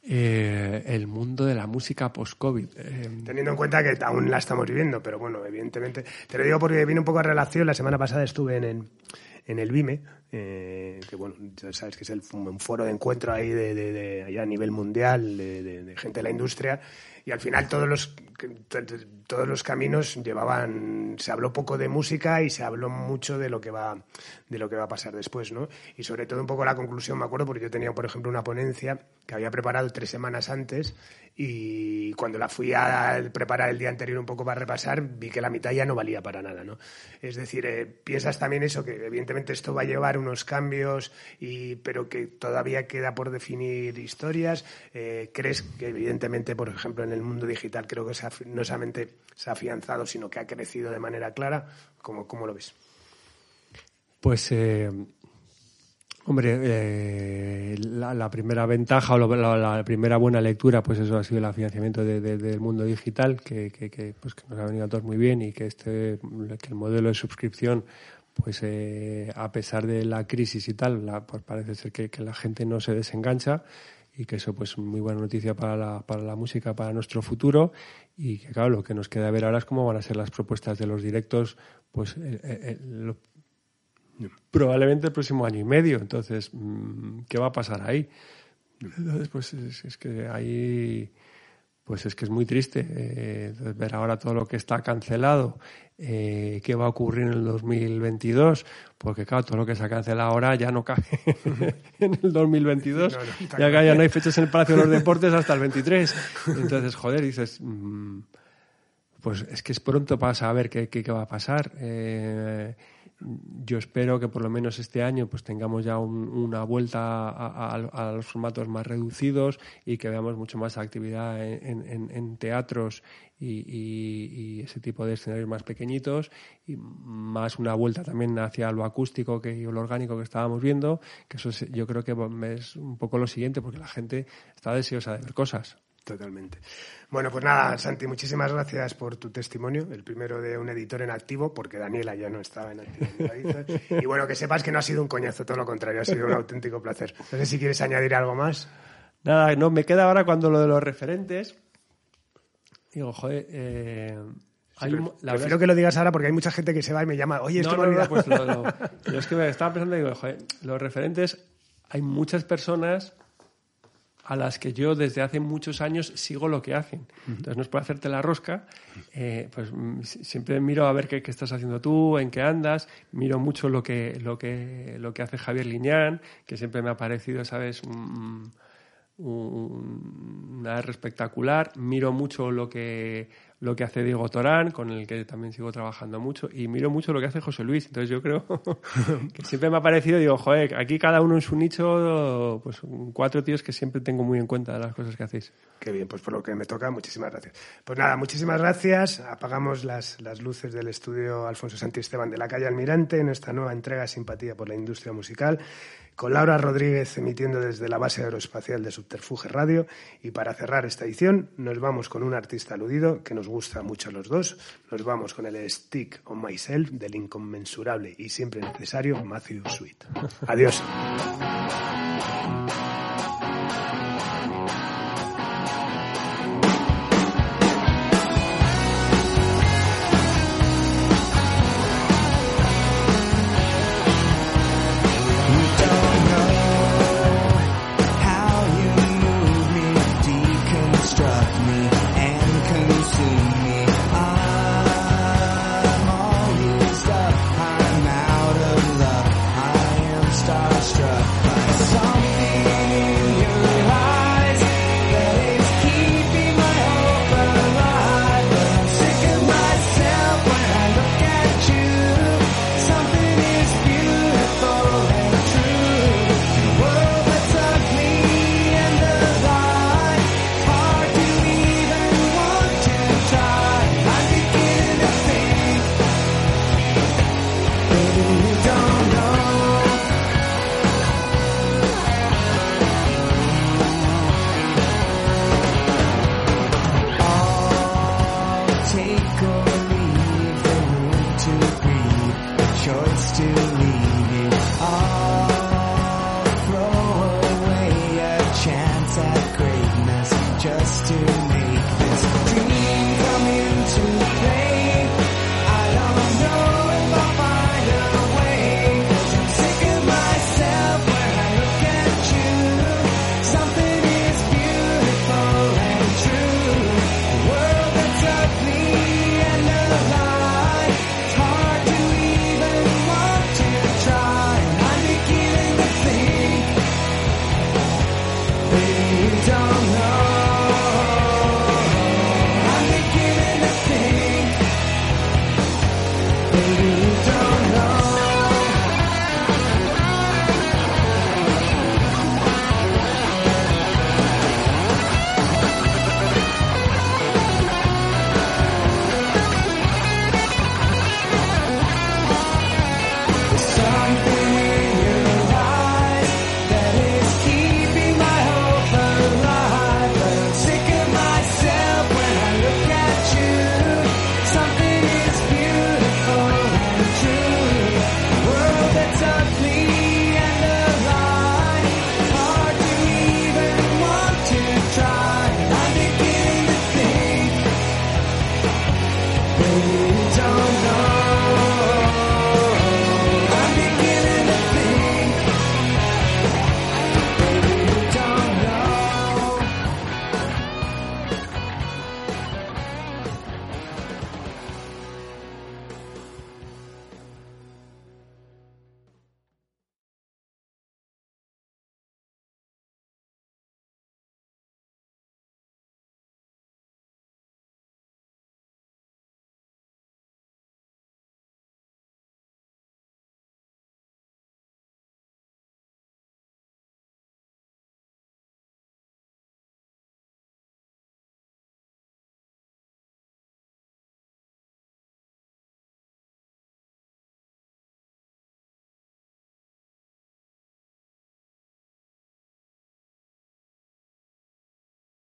Eh, el mundo de la música post-COVID. Eh, Teniendo en cuenta que aún la estamos viviendo, pero bueno, evidentemente. Te lo digo porque viene un poco a relación. La semana pasada estuve en, en, el BIME, eh, que bueno, ya sabes que es el, un foro de encuentro ahí de, de, allá a nivel mundial de, gente de la industria y al final todos los todos los caminos llevaban se habló poco de música y se habló mucho de lo que va de lo que va a pasar después no y sobre todo un poco la conclusión me acuerdo porque yo tenía por ejemplo una ponencia que había preparado tres semanas antes y cuando la fui a preparar el día anterior un poco para repasar vi que la mitad ya no valía para nada no es decir eh, piensas también eso que evidentemente esto va a llevar unos cambios y pero que todavía queda por definir historias eh, crees que evidentemente por ejemplo en el mundo digital creo que no solamente se ha afianzado, sino que ha crecido de manera clara. ¿Cómo, cómo lo ves? Pues, eh, hombre, eh, la, primera ventaja o la, primera buena lectura, pues eso ha sido el financiamiento del mundo digital, que, pues que nos ha venido a todos muy bien y que, este, que el modelo de suscripción pues eh, a pesar de la crisis y tal, pues parece ser que, la gente no se desengancha y que eso pues muy buena noticia para la, para la música, para nuestro futuro y que claro, lo que nos queda ver ahora es cómo van a ser las propuestas de los directos pues eh, eh, eh, probablemente el próximo año y medio. Entonces, mm, ¿qué va a pasar ahí? Entonces, pues es, que ahí pues es que es muy triste ver ahora todo lo que está cancelado eh, qué va a ocurrir en el 2022, porque claro, todo lo que se ha cancelado ahora ya no cae en el 2022, ya, ya no hay fechas en el Palacio de los Deportes hasta el 23. Entonces, joder, dices, mm, pues es que es pronto para saber qué, qué, va a pasar. Eh, yo espero que por lo menos este año pues tengamos ya una vuelta a, los formatos más reducidos y que veamos mucho más actividad en, teatros y, ese tipo de escenarios más pequeñitos y más una vuelta también hacia lo acústico que lo orgánico que estábamos viendo que eso yo creo que es un poco lo siguiente porque la gente está deseosa de ver cosas Totalmente. Bueno, pues nada, Santi, muchísimas gracias por tu testimonio, el primero de un editor en activo, porque Daniela ya no estaba en activo. y bueno, que sepas que no ha sido un coñazo, todo lo contrario, ha sido un auténtico placer. No sé si quieres añadir algo más. Nada, no, me queda ahora cuando lo de los referentes. Digo, joder, eh, prefiero que lo digas ahora porque hay mucha gente que se va y me llama, oye, esto no, no, pues lo, yo es que me estaba pensando digo, joder, los referentes, hay muchas personas a las que yo desde hace muchos años sigo lo que hacen. Entonces no es por hacerte la rosca, eh, pues mm, siempre miro a ver qué, estás haciendo tú, en qué andas, miro mucho lo que, lo que, lo que hace Javier Liñán, que siempre me ha parecido, ¿sabes? Un, una espectacular, miro mucho lo que lo que hace Diego Torán, con el que también sigo trabajando mucho, y miro mucho lo que hace José Luis. Entonces yo creo que siempre me ha parecido, digo, joder, aquí cada uno en su nicho, pues cuatro tíos que siempre tengo muy en cuenta las cosas que hacéis. Qué bien, pues por lo que me toca, muchísimas gracias. Pues nada, muchísimas gracias. Apagamos las, las luces del estudio Alfonso Santisteban de la calle Almirante en esta nueva entrega Simpatía por la Industria Musical con Laura Rodríguez emitiendo desde la base aeroespacial de Subterfuge Radio. Y para cerrar esta edición, nos vamos con un artista aludido que nos gusta mucho a los dos. Nos vamos con el Stick on Myself del inconmensurable y siempre necesario Matthew Sweet. Adiós.